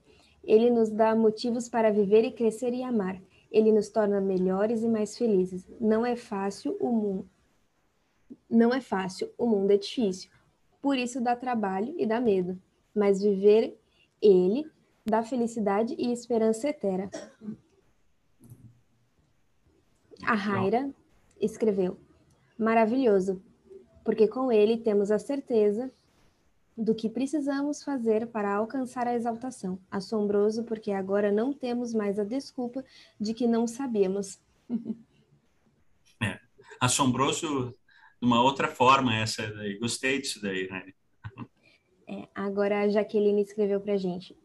Ele nos dá motivos para viver e crescer e amar. Ele nos torna melhores e mais felizes. Não é fácil o mundo. Não é fácil, o mundo é difícil. Por isso dá trabalho e dá medo. Mas viver ele dá felicidade e esperança eterna. A Raira escreveu: Maravilhoso, porque com ele temos a certeza do que precisamos fazer para alcançar a exaltação. Assombroso, porque agora não temos mais a desculpa de que não sabemos. É. Assombroso uma outra forma essa daí. Gostei disso daí, né? É, agora a Jaqueline escreveu para gente.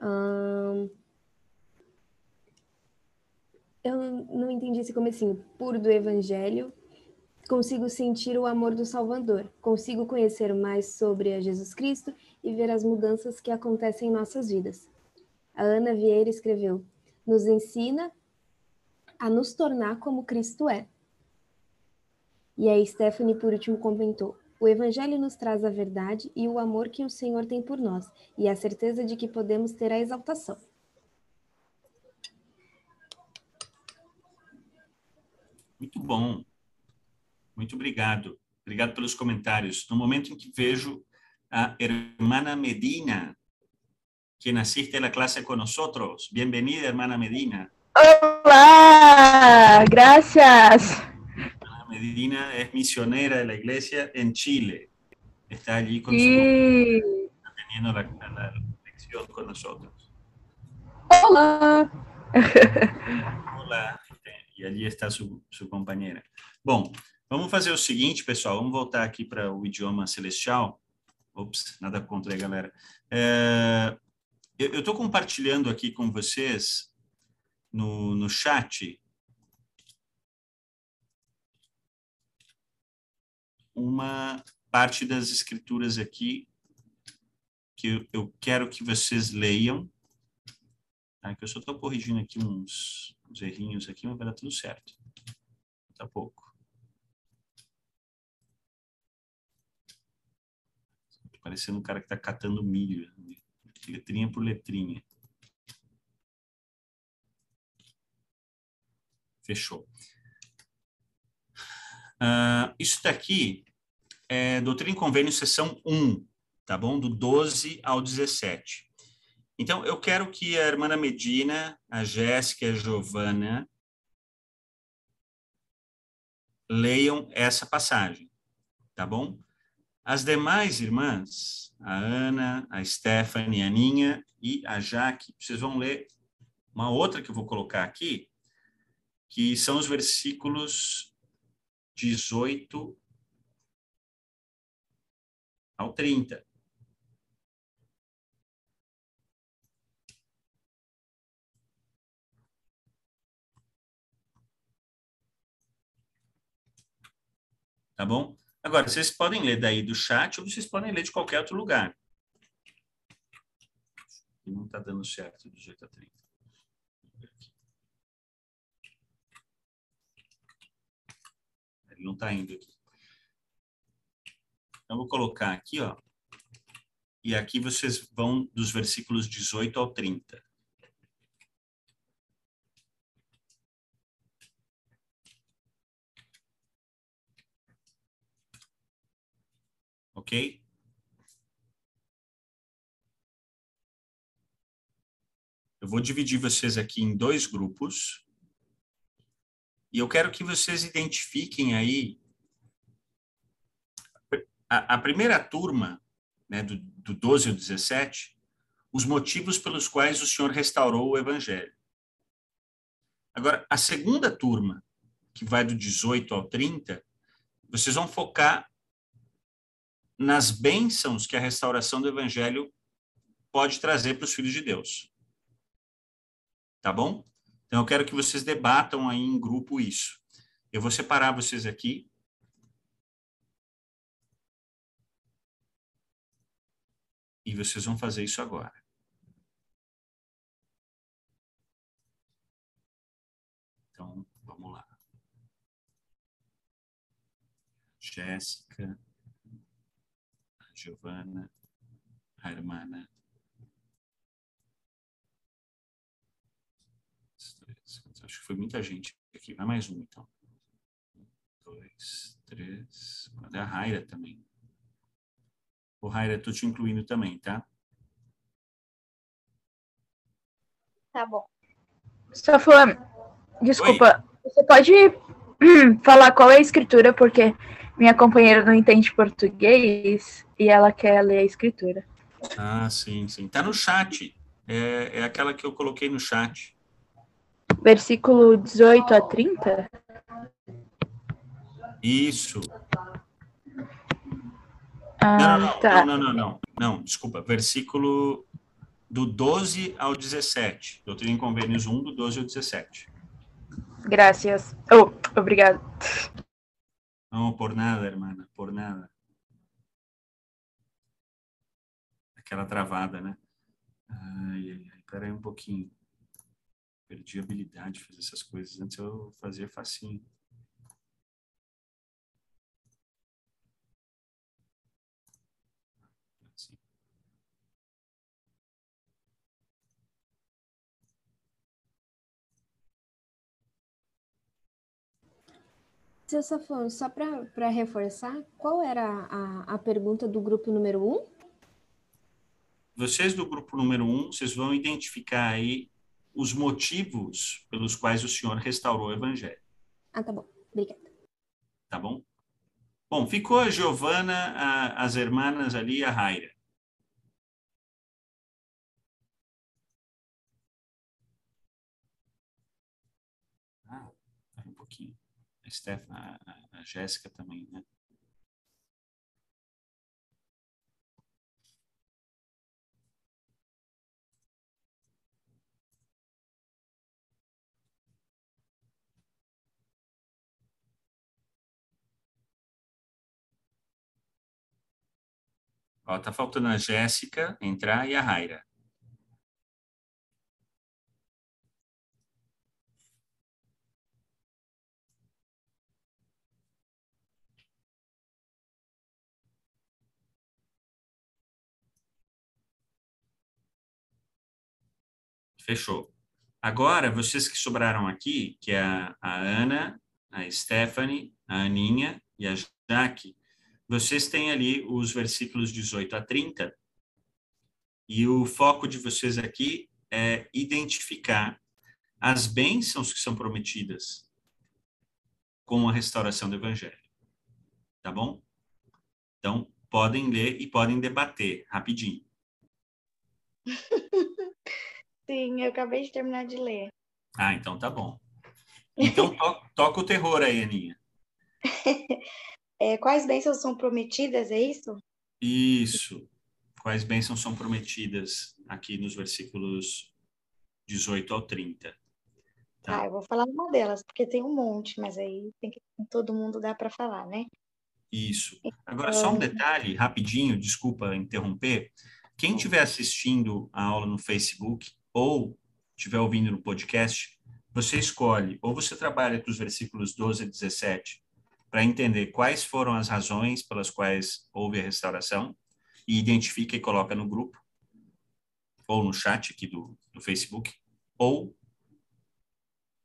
Hum... Eu não entendi esse comecinho. Puro do evangelho, Consigo sentir o amor do Salvador, consigo conhecer mais sobre a Jesus Cristo e ver as mudanças que acontecem em nossas vidas. A Ana Vieira escreveu: nos ensina a nos tornar como Cristo é. E a Stephanie, por último, comentou: o Evangelho nos traz a verdade e o amor que o Senhor tem por nós, e a certeza de que podemos ter a exaltação. Muito bom. Muito obrigado. Obrigado pelos comentários. No momento em que vejo a hermana Medina, que nasciste na classe com nós. Bem-vinda, hermana Medina. Olá, graças. Medina é missioneira da igreja em Chile. Está ali com sí. su... teniendo la, la lección con nosotros. Olá. Olá. E ali está su, su compañera. Bom, Vamos fazer o seguinte, pessoal, vamos voltar aqui para o idioma celestial. Ops, nada contra aí, galera. É, eu estou compartilhando aqui com vocês no, no chat uma parte das escrituras aqui que eu, quero que vocês leiam. Tá? Que eu só estou corrigindo aqui uns, uns errinhos aqui, mas vai dar tudo certo. Daqui a pouco. Tô parecendo um cara que está catando milho, né? letrinha por letrinha. Fechou. Uh, isso daqui é Doutrina e Convênio, sessão 1, tá bom? Do 12 ao 17. Então, eu quero que a irmã Medina, a Jéssica e a Giovana leiam essa passagem, tá bom? As demais irmãs, a Ana, a Stephanie, a Aninha e a Jaque, vocês vão ler uma outra que eu vou colocar aqui, que são os versículos 18 ao 30. Tá bom? Agora, vocês podem ler daí do chat ou vocês podem ler de qualquer outro lugar. Não está dando certo do jeito a 30. Ele não está indo aqui. Então, vou colocar aqui, ó. E aqui vocês vão dos versículos 18 ao 30. ok? Eu vou dividir vocês aqui em dois grupos. E eu quero que vocês identifiquem aí a, a primeira turma, né, do, do 12 ao 17, os motivos pelos quais o Senhor restaurou o Evangelho. Agora, a segunda turma, que vai do 18 ao 30, vocês vão focar nas bênçãos que a restauração do evangelho pode trazer para os filhos de Deus. Tá bom? Então eu quero que vocês debatam aí em grupo isso. Eu vou separar vocês aqui. E vocês vão fazer isso agora. Então, vamos lá. Jéssica. Giovana, a hermana. Acho que foi muita gente aqui. Vai mais um, então. Dois, três. A Raira também? O Raira, estou te incluindo também, tá? Tá bom. Só falando, desculpa, Oi. você pode falar qual é a escritura, porque minha companheira não entende português e ela quer ler a escritura. Ah, sim, sim. Tá no chat. É, é aquela que eu coloquei no chat. Versículo 18 a 30? Isso. Ah, não, não, não, tá. não, não, não, não, desculpa. Versículo do 12 ao 17. Doutrina em Convênios 1, do 12 ao 17. Graças. Oh, obrigado. Não, por nada, hermana, por nada. Aquela travada, né? Ai, ai, ai, peraí um pouquinho. Perdi a habilidade de fazer essas coisas. Antes eu fazia facinho. Seu Safon, só para reforçar, qual era a, a pergunta do grupo número um? Vocês do grupo número um, vocês vão identificar aí os motivos pelos quais o Senhor restaurou o Evangelho. Ah, tá bom. Obrigada. Tá bom? Bom, ficou a Giovana, a, as irmãs ali e a Raira. Ah, um pouquinho. Steph, a, a Jéssica também, né? Ó, tá faltando a Jéssica entrar e a Raira. Fechou. Agora, vocês que sobraram aqui, que é a, Ana, a Stephanie, a Aninha e a Jaque, vocês têm ali os versículos 18 a 30, e o foco de vocês aqui é identificar as bênçãos que são prometidas com a restauração do Evangelho. Tá bom? Então, podem ler e podem debater rapidinho. Sim, eu acabei de terminar de ler. Ah, então tá bom. Então, to toca o terror aí, Aninha. É, quais bênçãos são prometidas, é isso? Isso. Quais bênçãos são prometidas aqui nos versículos 18 ao 30? Tá, eu vou falar uma delas, porque tem um monte, mas aí tem que todo mundo dá para falar, né? Isso. Agora, só um detalhe, rapidinho, desculpa interromper. Quem estiver assistindo a aula no Facebook ou estiver ouvindo no podcast, você escolhe, ou você trabalha com os versículos 12 a 17 para entender quais foram as razões pelas quais houve a restauração e identifica e coloca no grupo ou no chat aqui do, do Facebook, ou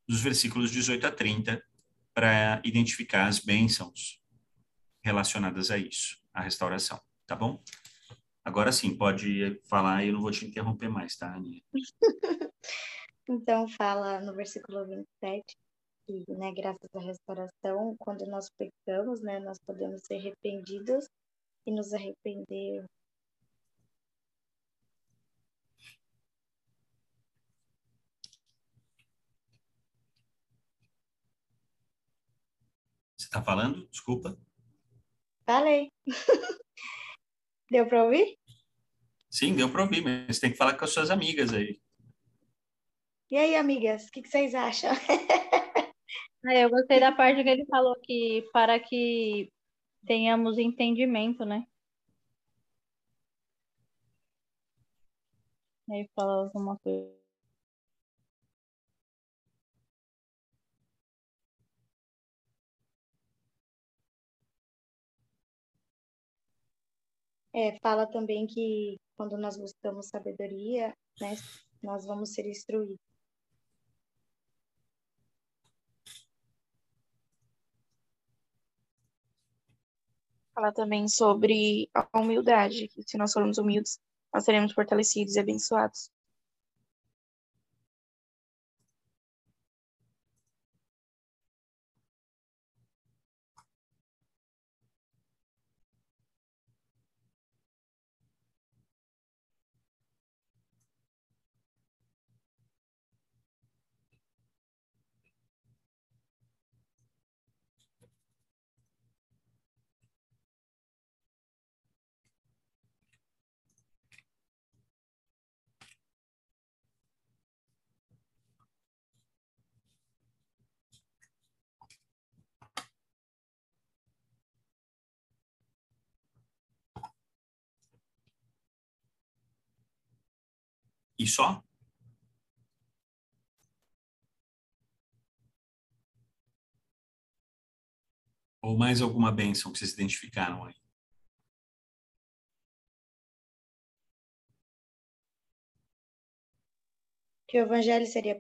dos versículos 18 a 30 para identificar as bênçãos relacionadas a isso, a restauração, tá bom? Agora sim, pode falar e eu não vou te interromper mais, tá, Aninha? então, fala no versículo 27 que, né, graças à restauração, quando nós pecamos, né, nós podemos ser arrependidos e nos arrepender Você está falando? Desculpa. Falei. deu para ouvir? Sim, deu para ouvir, mas tem que falar com as suas amigas aí. E aí, amigas, o que, que vocês acham? eu gostei da parte que ele falou que para que tenhamos entendimento, né? Aí fala alguma coisa. É, fala também que quando nós buscamos sabedoria, né, nós vamos ser instruídos. Fala também sobre a humildade, que se nós formos humildes, nós seremos fortalecidos e abençoados. E só? Ou mais alguma bênção que vocês identificaram aí? Que o evangelho seria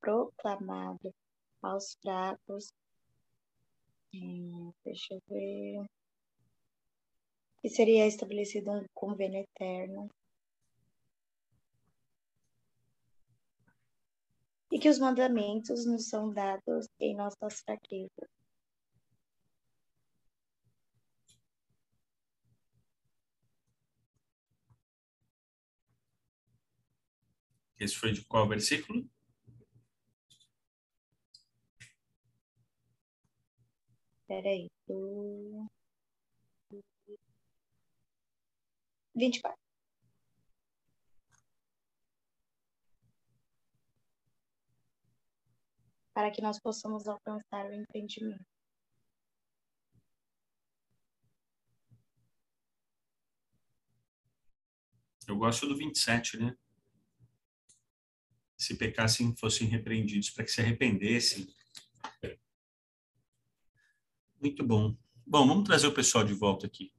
proclamado aos fracos. Deixa eu ver. Que seria estabelecido um convênio eterno. E que os mandamentos nos são dados em nossas fraquezas. Esse foi de qual versículo? Espera aí. Do... 24. Para que nós possamos alcançar o entendimento. Eu gosto do 27, né? Se pecassem, fossem repreendidos para que se arrependessem. Muito bom. Bom, vamos trazer o pessoal de volta aqui.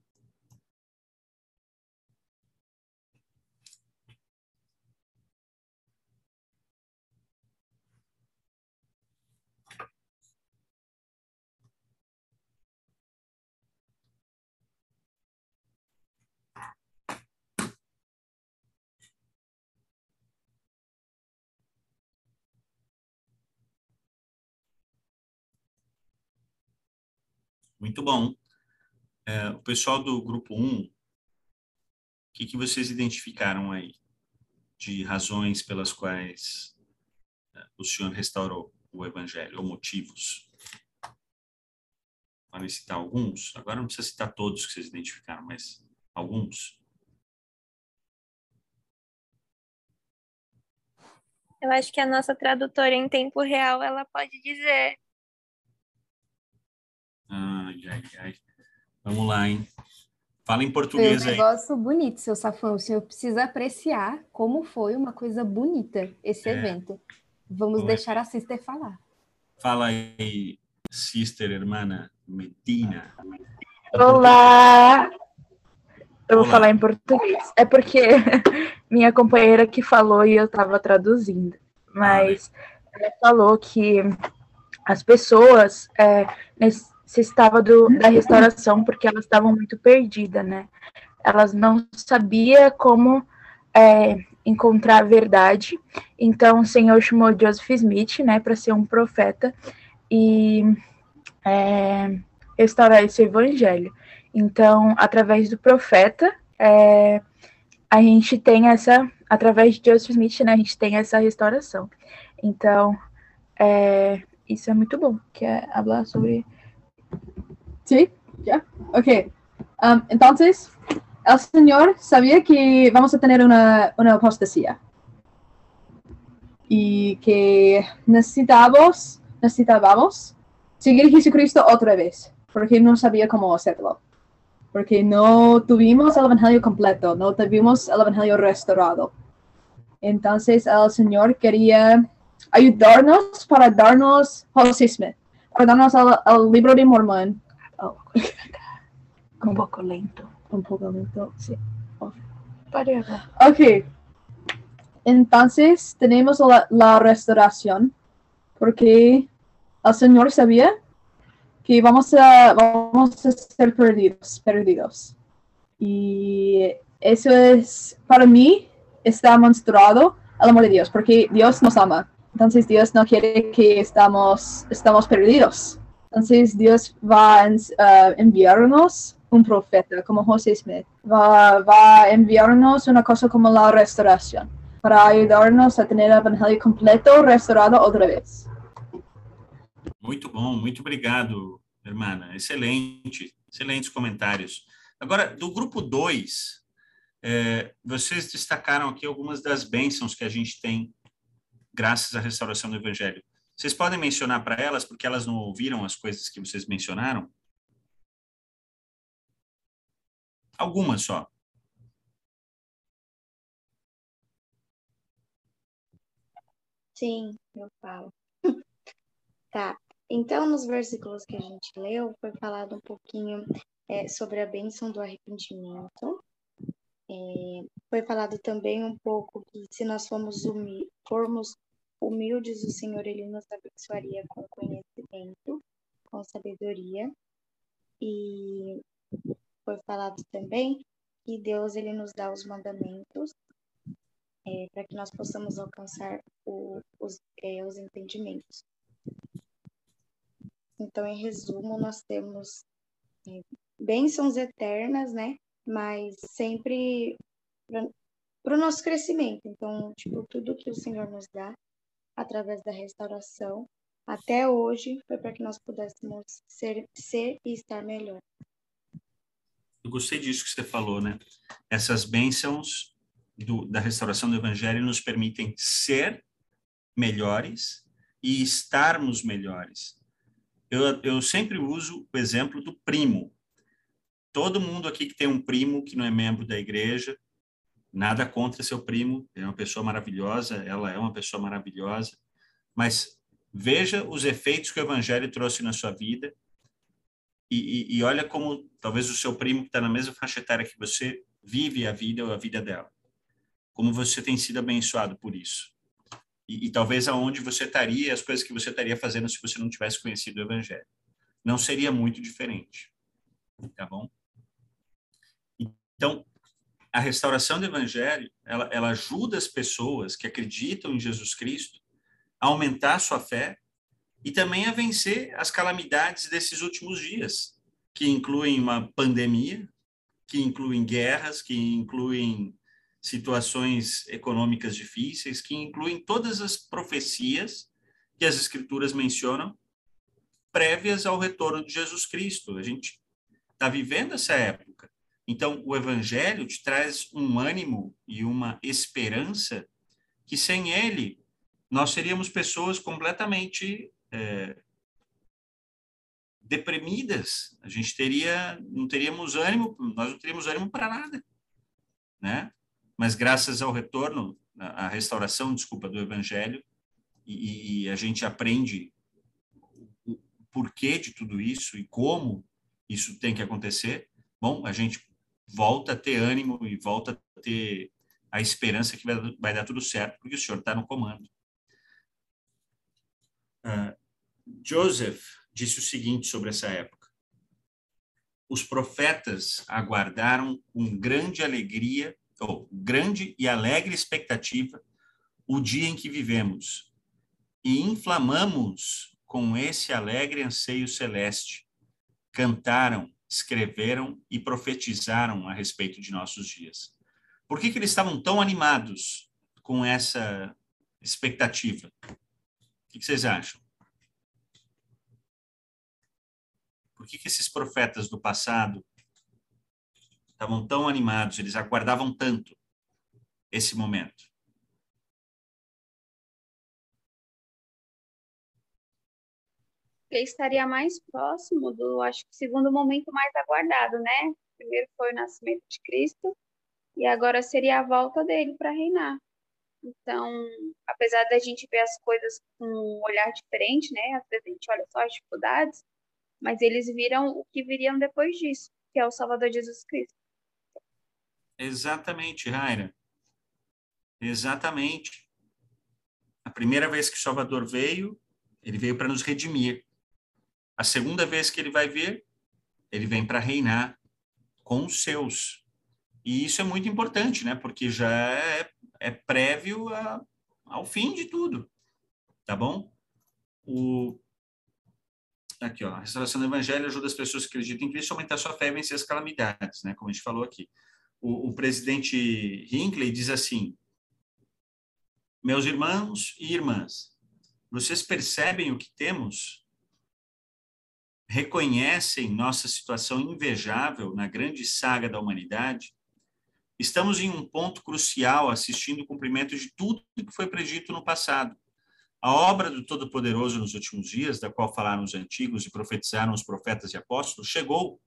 Muito bom. É, o pessoal do grupo 1, o que, que vocês identificaram aí de razões pelas quais é, o senhor restaurou o evangelho, ou motivos? Podem citar alguns? Agora não precisa citar todos que vocês identificaram, mas alguns. Eu acho que a nossa tradutora em tempo real, ela pode dizer. Ai, ai, ai. Vamos lá, hein? Fala em Foi um português aí. negócio bonito, seu Safão. O senhor precisa apreciar como foi uma coisa bonita esse É. evento. Vamos Foi. deixar a Sister falar. Fala aí, sister, hermana Medina. Olá! Eu vou Olá. falar em português. É porque minha companheira que falou e eu estava traduzindo. Mas ela falou que as pessoas é, necessitavam do, da restauração porque elas estavam muito perdidas, né? Elas não sabiam como é, encontrar a verdade. Então, o Senhor chamou Joseph Smith, né, para ser um profeta e é, restaurar esse evangelho. Então, através do profeta, é, a gente tem essa, através de Joseph Smith, né, a gente tem essa restauração. Então, é, isso é muito bom, quer falar sobre... Sí, ya. Ok. Um, entonces, el Señor sabía que vamos a tener una, una apostasía. Y que necesitábamos, necesitábamos seguir a Jesucristo otra vez. Porque no sabía cómo hacerlo. Porque no tuvimos el Evangelio completo, no tuvimos el Evangelio restaurado. Entonces, el Señor quería ayudarnos para darnos José Smith, para darnos el, el libro de Mormón, Um pouco lento. un poco lento, sí. Ok. Entonces tenemos la, la restauración porque el Señor sabía que vamos a, vamos a ser perdidos, perdidos. Y eso es, para mí, está mostrado el amor de Dios, porque Dios nos ama. Entonces Dios no quiere que estamos, estamos perdidos. Entonces Dios va a uh, enviarnos un profeta como José Smith. Va, va a enviarnos una cosa como la restauración para ayudarnos a tener el evangelio completo restaurado otra vez. Muito bom, muito obrigado, hermana. Excelente, excelentes comentários. Agora, do grupo 2, vocês destacaram aqui algumas das bênçãos que a gente tem graças à restauração do Evangelho. Vocês podem mencionar para elas, porque elas não ouviram as coisas que vocês mencionaram? Algumas só. Sim, eu falo. tá. Então, nos versículos que a gente leu, foi falado um pouquinho é, sobre a bênção do arrependimento. É, foi falado também um pouco que se nós formos, formos humildes, o Senhor ele nos abençoaria com conhecimento, com sabedoria. E foi falado também que Deus ele nos dá os mandamentos é, para que nós possamos alcançar o, os, é, os entendimentos. Então, em resumo, nós temos é, bênçãos eternas, né? Mas sempre para o nosso crescimento. Então, tipo, tudo que o Senhor nos dá através da restauração, até hoje, foi para que nós pudéssemos ser, ser e estar melhor. Eu gostei disso que você falou, né? Essas bênçãos do, da restauração do Evangelho nos permitem ser melhores e estarmos melhores. Eu, eu sempre uso o exemplo do primo. Todo mundo aqui que tem um primo que não é membro da igreja, nada contra seu primo, é uma pessoa maravilhosa, ela é uma pessoa maravilhosa, mas veja os efeitos que o Evangelho trouxe na sua vida e, e, e olha como talvez o seu primo que está na mesma faixa etária que você vive a vida ou a vida dela. Como você tem sido abençoado por isso. E, e, talvez aonde você estaria, as coisas que você estaria fazendo se você não tivesse conhecido o Evangelho. Não seria muito diferente. Tá bom? Então, a restauração do Evangelho, ela, ela ajuda as pessoas que acreditam em Jesus Cristo a aumentar a sua fé e também a vencer as calamidades desses últimos dias. que incluem uma pandemia, que incluem guerras, que incluem situações econômicas difíceis, que incluem todas as profecias que as escrituras mencionam prévias ao retorno de Jesus Cristo. A gente está vivendo essa época. Então, o Evangelho te traz um ânimo e uma esperança que sem ele nós seríamos pessoas completamente é, deprimidas. A gente teria, não teríamos ânimo, nós não teríamos ânimo para nada, né? Mas graças ao retorno, à restauração, desculpa, do Evangelho, e, e a gente aprende o porquê de tudo isso e como isso tem que acontecer. Bom, a gente volta a ter ânimo e volta a ter a esperança que vai, vai dar tudo certo, porque o Senhor está no comando. Uh, Joseph disse o seguinte sobre essa época: Os profetas aguardaram com grande alegria, ou grande e alegre expectativa, o dia em que vivemos, e inflamamos com esse alegre anseio celeste. Cantaram, escreveram e profetizaram a respeito de nossos dias. Por que, que eles estavam tão animados com essa expectativa? O que, que vocês acham? Por que, que esses profetas do passado estavam tão animados? Eles aguardavam tanto esse momento? Porque estaria mais próximo do, acho que, segundo momento mais aguardado, né? Primeiro foi o nascimento de Cristo, e agora seria a volta dele para reinar. Então, apesar da gente ver as coisas com um olhar diferente, né? Às vezes a gente olha só as dificuldades, mas eles viram o que viriam depois disso, que é o Salvador Jesus Cristo. Exatamente, Raira. Exatamente. A primeira vez que o Salvador veio, ele veio para nos redimir. A segunda vez que ele vai vir, ele vem para reinar com os seus. E isso é muito importante, né? Porque já é, é prévio a, ao fim de tudo, tá bom? O, aqui, ó, a restauração do evangelho ajuda as pessoas que acreditam em Cristo a aumentar sua fé e vencer as calamidades, né? Como a gente falou aqui. O, o presidente Hinckley diz assim: Meus irmãos e irmãs, vocês percebem o que temos? Reconhecem nossa situação invejável na grande saga da humanidade? Estamos em um ponto crucial assistindo o cumprimento de tudo que foi predito no passado. A obra do Todo-Poderoso nos últimos dias, da qual falaram os antigos e profetizaram os profetas e apóstolos, chegou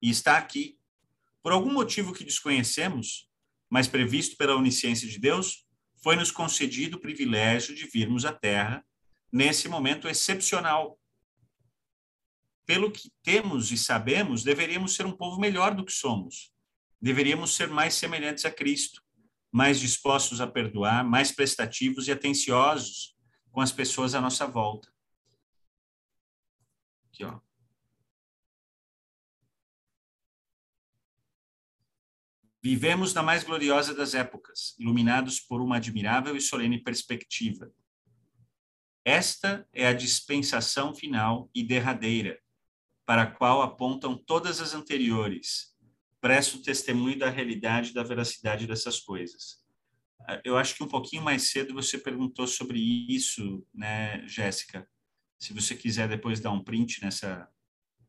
e está aqui. Por algum motivo que desconhecemos, mas previsto pela onisciência de Deus, foi-nos concedido o privilégio de virmos à Terra nesse momento excepcional. Pelo que temos e sabemos, deveríamos ser um povo melhor do que somos deveríamos ser mais semelhantes a Cristo, mais dispostos a perdoar, mais prestativos e atenciosos com as pessoas à nossa volta. Aqui, ó. Vivemos na mais gloriosa das épocas, iluminados por uma admirável e solene perspectiva. Esta é a dispensação final e derradeira, para a qual apontam todas as anteriores, presto testemunho da realidade e da veracidade dessas coisas. Eu acho que um pouquinho mais cedo você perguntou sobre isso, né, Jéssica? Se você quiser depois dar um print nessa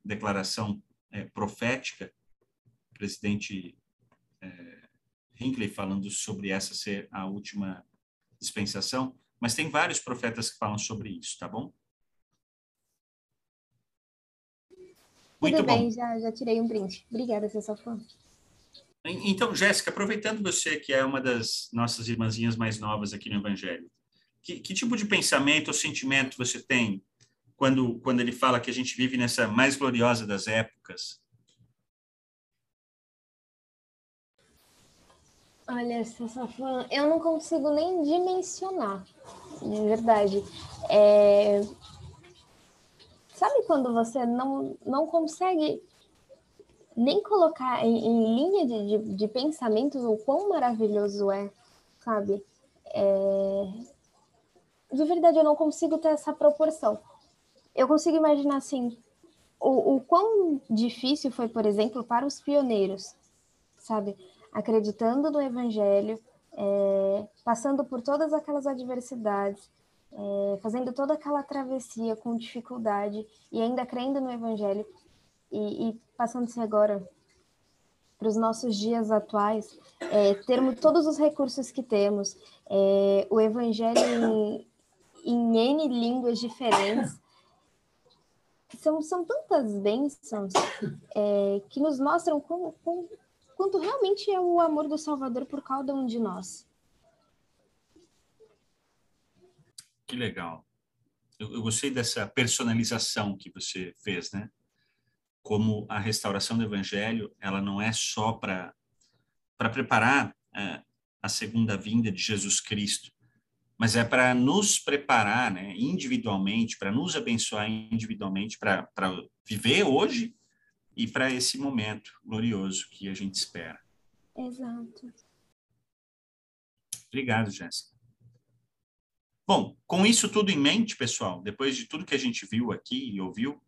declaração é, profética, presidente é, Hinckley falando sobre essa ser a última dispensação, mas tem vários profetas que falam sobre isso, tá bom? Muito Tudo bem, bom. Já, já tirei um print. Obrigada, seu fã. Então, Jéssica, aproveitando você que é uma das nossas irmãzinhas mais novas aqui no Evangelho, que, que, tipo de pensamento ou sentimento você tem quando, quando ele fala que a gente vive nessa mais gloriosa das épocas? Olha, fã, eu não consigo nem dimensionar, de verdade. É, Sabe quando você não, não consegue nem colocar em, em linha de, de, de, pensamentos o quão maravilhoso é, sabe? É... De verdade, eu não consigo ter essa proporção. Eu consigo imaginar assim, o, o quão difícil foi, por exemplo, para os pioneiros, sabe? Acreditando no Evangelho, é, passando por todas aquelas adversidades, é, fazendo toda aquela travessia com dificuldade e ainda crendo no Evangelho, e, e passando-se agora para os nossos dias atuais, é, termos todos os recursos que temos, é, o Evangelho em, em N línguas diferentes, são, são tantas bênçãos é, que nos mostram como, como, quanto realmente é o amor do Salvador por cada um de nós. Que legal. Eu, eu gostei dessa personalização que você fez, né? Como a restauração do Evangelho, ela não é só para para preparar é, a segunda vinda de Jesus Cristo, mas é para nos preparar né, individualmente, para nos abençoar individualmente, para viver hoje e para esse momento glorioso que a gente espera. Exato. Obrigado, Jéssica. Bom, com isso tudo em mente, pessoal, depois de tudo que a gente viu aqui e ouviu,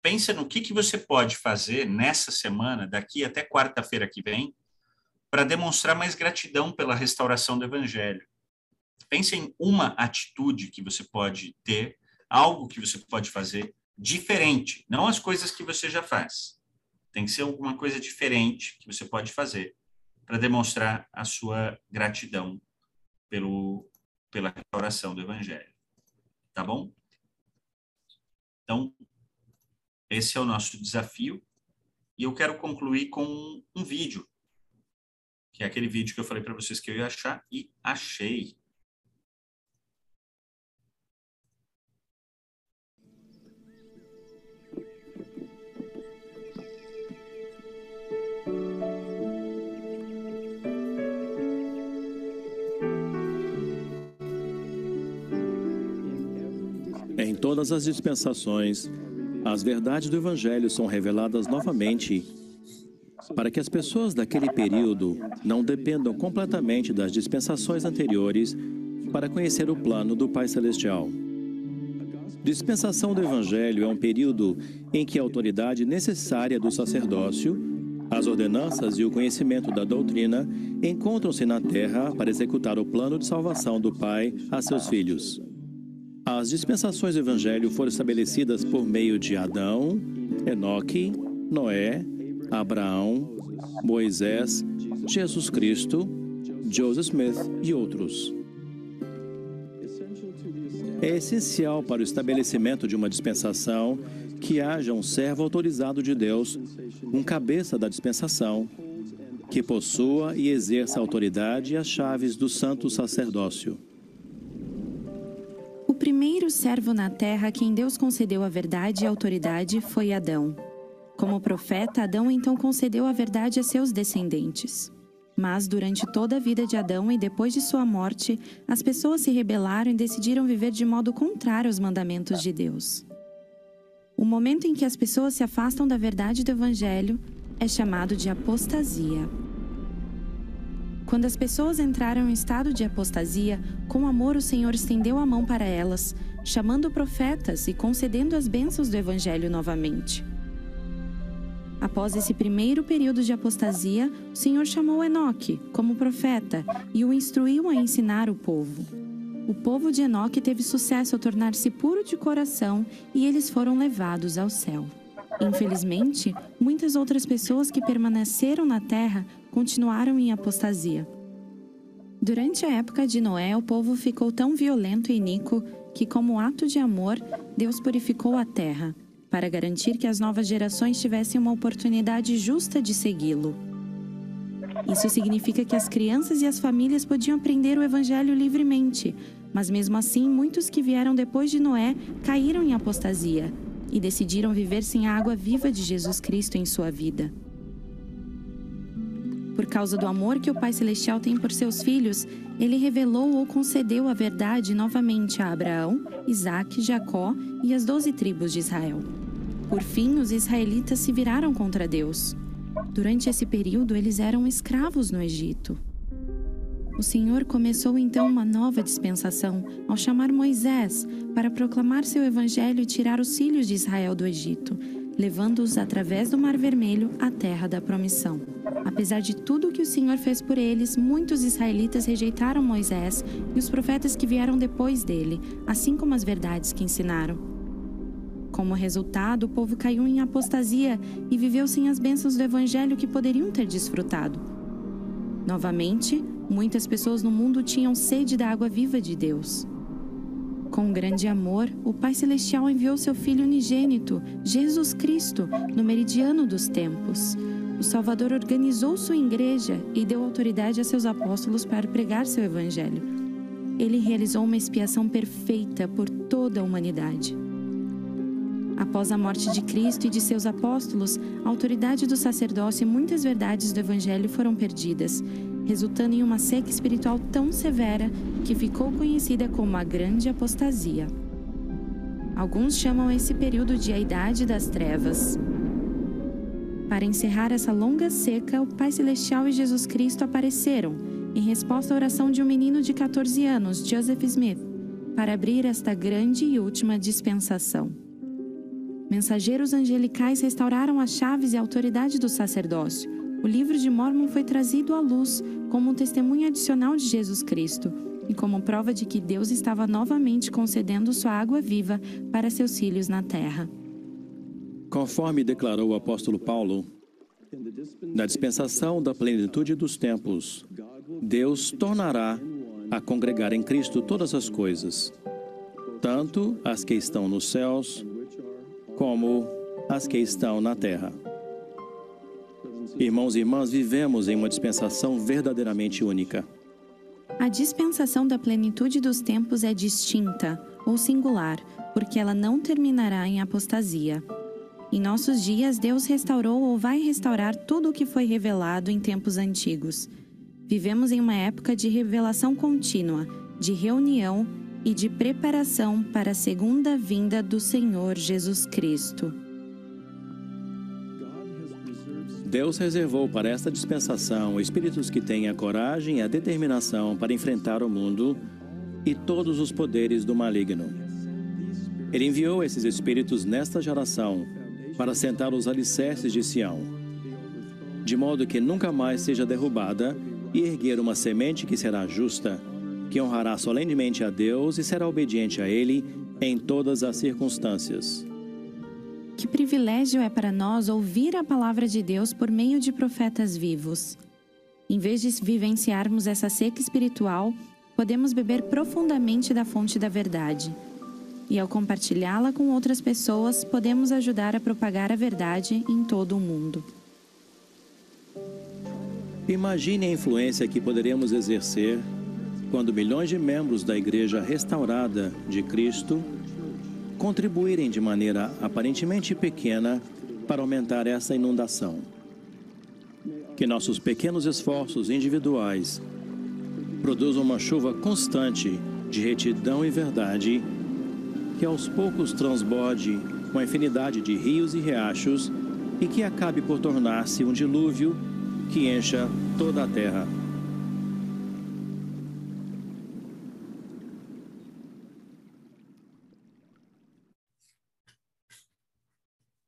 pensa no que, que você pode fazer nessa semana, daqui até quarta-feira que vem, para demonstrar mais gratidão pela restauração do Evangelho. Pense em uma atitude que você pode ter, algo que você pode fazer diferente, não as coisas que você já faz. Tem que ser alguma coisa diferente que você pode fazer para demonstrar a sua gratidão pelo, pela restauração do Evangelho. Tá bom? Então, esse é o nosso desafio. E eu quero concluir com um vídeo, que é aquele vídeo que eu falei para vocês que eu ia achar e achei. Todas as dispensações, as verdades do Evangelho são reveladas novamente para que as pessoas daquele período não dependam completamente das dispensações anteriores para conhecer o plano do Pai Celestial. Dispensação do Evangelho é um período em que a autoridade necessária do sacerdócio, as ordenanças e o conhecimento da doutrina encontram-se na terra para executar o plano de salvação do Pai a seus filhos. As dispensações do Evangelho foram estabelecidas por meio de Adão, Enoque, Noé, Abraão, Moisés, Jesus Cristo, Joseph Smith e outros. É essencial para o estabelecimento de uma dispensação que haja um servo autorizado de Deus, um cabeça da dispensação, que possua e exerça a autoridade e as chaves do santo sacerdócio. Primeiro servo na terra a quem Deus concedeu a verdade e a autoridade foi Adão. Como profeta, Adão então concedeu a verdade a seus descendentes. Mas durante toda a vida de Adão e depois de sua morte, as pessoas se rebelaram e decidiram viver de modo contrário aos mandamentos de Deus. O momento em que as pessoas se afastam da verdade do Evangelho é chamado de apostasia. Quando as pessoas entraram em estado de apostasia, com amor o Senhor estendeu a mão para elas, chamando profetas e concedendo as bênçãos do Evangelho novamente. Após esse primeiro período de apostasia, o Senhor chamou Enoque como profeta e o instruiu a ensinar o povo. O povo de Enoque teve sucesso ao tornar-se puro de coração e eles foram levados ao céu. Infelizmente, muitas outras pessoas que permaneceram na terra continuaram em apostasia. Durante a época de Noé, o povo ficou tão violento e iníquo que, como ato de amor, Deus purificou a terra, para garantir que as novas gerações tivessem uma oportunidade justa de segui-lo. Isso significa que as crianças e as famílias podiam aprender o Evangelho livremente, mas mesmo assim, muitos que vieram depois de Noé caíram em apostasia e decidiram viver sem a água viva de Jesus Cristo em sua vida. Por causa do amor que o Pai Celestial tem por seus filhos, ele revelou ou concedeu a verdade novamente a Abraão, Isaac, Jacó e as doze tribos de Israel. Por fim, os israelitas se viraram contra Deus. Durante esse período, eles eram escravos no Egito. O Senhor começou então uma nova dispensação ao chamar Moisés para proclamar seu evangelho e tirar os filhos de Israel do Egito, levando-os através do Mar Vermelho à terra da promissão. Apesar de tudo que o Senhor fez por eles, muitos israelitas rejeitaram Moisés e os profetas que vieram depois dele, assim como as verdades que ensinaram. Como resultado, o povo caiu em apostasia e viveu sem as bênçãos do evangelho que poderiam ter desfrutado. Novamente, muitas pessoas no mundo tinham sede da água viva de Deus. Com grande amor, o Pai Celestial enviou seu Filho unigênito, Jesus Cristo, no meridiano dos tempos. O Salvador organizou sua igreja e deu autoridade a seus apóstolos para pregar seu evangelho. Ele realizou uma expiação perfeita por toda a humanidade. Após a morte de Cristo e de seus apóstolos, a autoridade do sacerdócio e muitas verdades do evangelho foram perdidas, resultando em uma seca espiritual tão severa que ficou conhecida como a Grande Apostasia. Alguns chamam esse período de a Idade das Trevas. Para encerrar essa longa seca, o Pai Celestial e Jesus Cristo apareceram, em resposta à oração de um menino de 14 anos, Joseph Smith, para abrir esta grande e última dispensação. Mensageiros angelicais restauraram as chaves e a autoridade do sacerdócio. O livro de Mormon foi trazido à luz como um testemunho adicional de Jesus Cristo e como prova de que Deus estava novamente concedendo sua água viva para seus filhos na terra. Conforme declarou o apóstolo Paulo, na dispensação da plenitude dos tempos, Deus tornará a congregar em Cristo todas as coisas, tanto as que estão nos céus como as que estão na terra. Irmãos e irmãs, vivemos em uma dispensação verdadeiramente única. A dispensação da plenitude dos tempos é distinta ou singular, porque ela não terminará em apostasia. Em nossos dias, Deus restaurou ou vai restaurar tudo o que foi revelado em tempos antigos. Vivemos em uma época de revelação contínua, de reunião e de preparação para a segunda vinda do Senhor Jesus Cristo. Deus reservou para esta dispensação espíritos que têm a coragem e a determinação para enfrentar o mundo e todos os poderes do maligno. Ele enviou esses espíritos nesta geração para sentar os alicerces de Sião, de modo que nunca mais seja derrubada e erguer uma semente que será justa, que honrará solenemente a Deus e será obediente a Ele em todas as circunstâncias. Que privilégio é para nós ouvir a palavra de Deus por meio de profetas vivos. Em vez de vivenciarmos essa seca espiritual, podemos beber profundamente da fonte da verdade. E ao compartilhá-la com outras pessoas, podemos ajudar a propagar a verdade em todo o mundo. Imagine a influência que poderemos exercer quando milhões de membros da Igreja restaurada de Cristo contribuírem de maneira aparentemente pequena para aumentar essa inundação. Que nossos pequenos esforços individuais produzam uma chuva constante de retidão e verdade, que aos poucos transborde com a infinidade de rios e riachos e que acabe por tornar-se um dilúvio que encha toda a terra.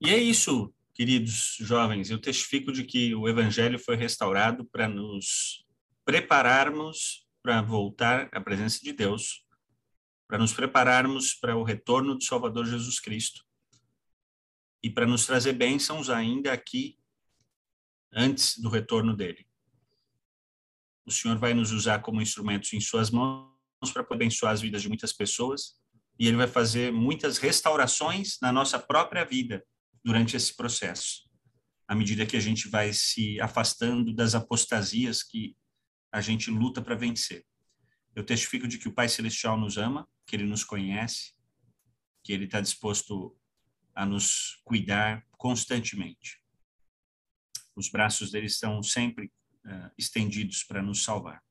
E é isso, queridos jovens. Eu testifico de que o Evangelho foi restaurado para nos prepararmos para voltar à presença de Deus, para nos prepararmos para o retorno do Salvador Jesus Cristo e para nos trazer bênçãos ainda aqui antes do retorno dele. O Senhor vai nos usar como instrumentos em suas mãos para abençoar as vidas de muitas pessoas e ele vai fazer muitas restaurações na nossa própria vida durante esse processo, à medida que a gente vai se afastando das apostasias que a gente luta para vencer. Eu testifico de que o Pai Celestial nos ama, que Ele nos conhece, que Ele está disposto a nos cuidar constantemente. Os braços dele estão sempre uh, estendidos para nos salvar.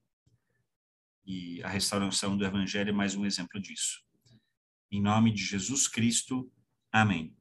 E a restauração do Evangelho é mais um exemplo disso. Em nome de Jesus Cristo, amém.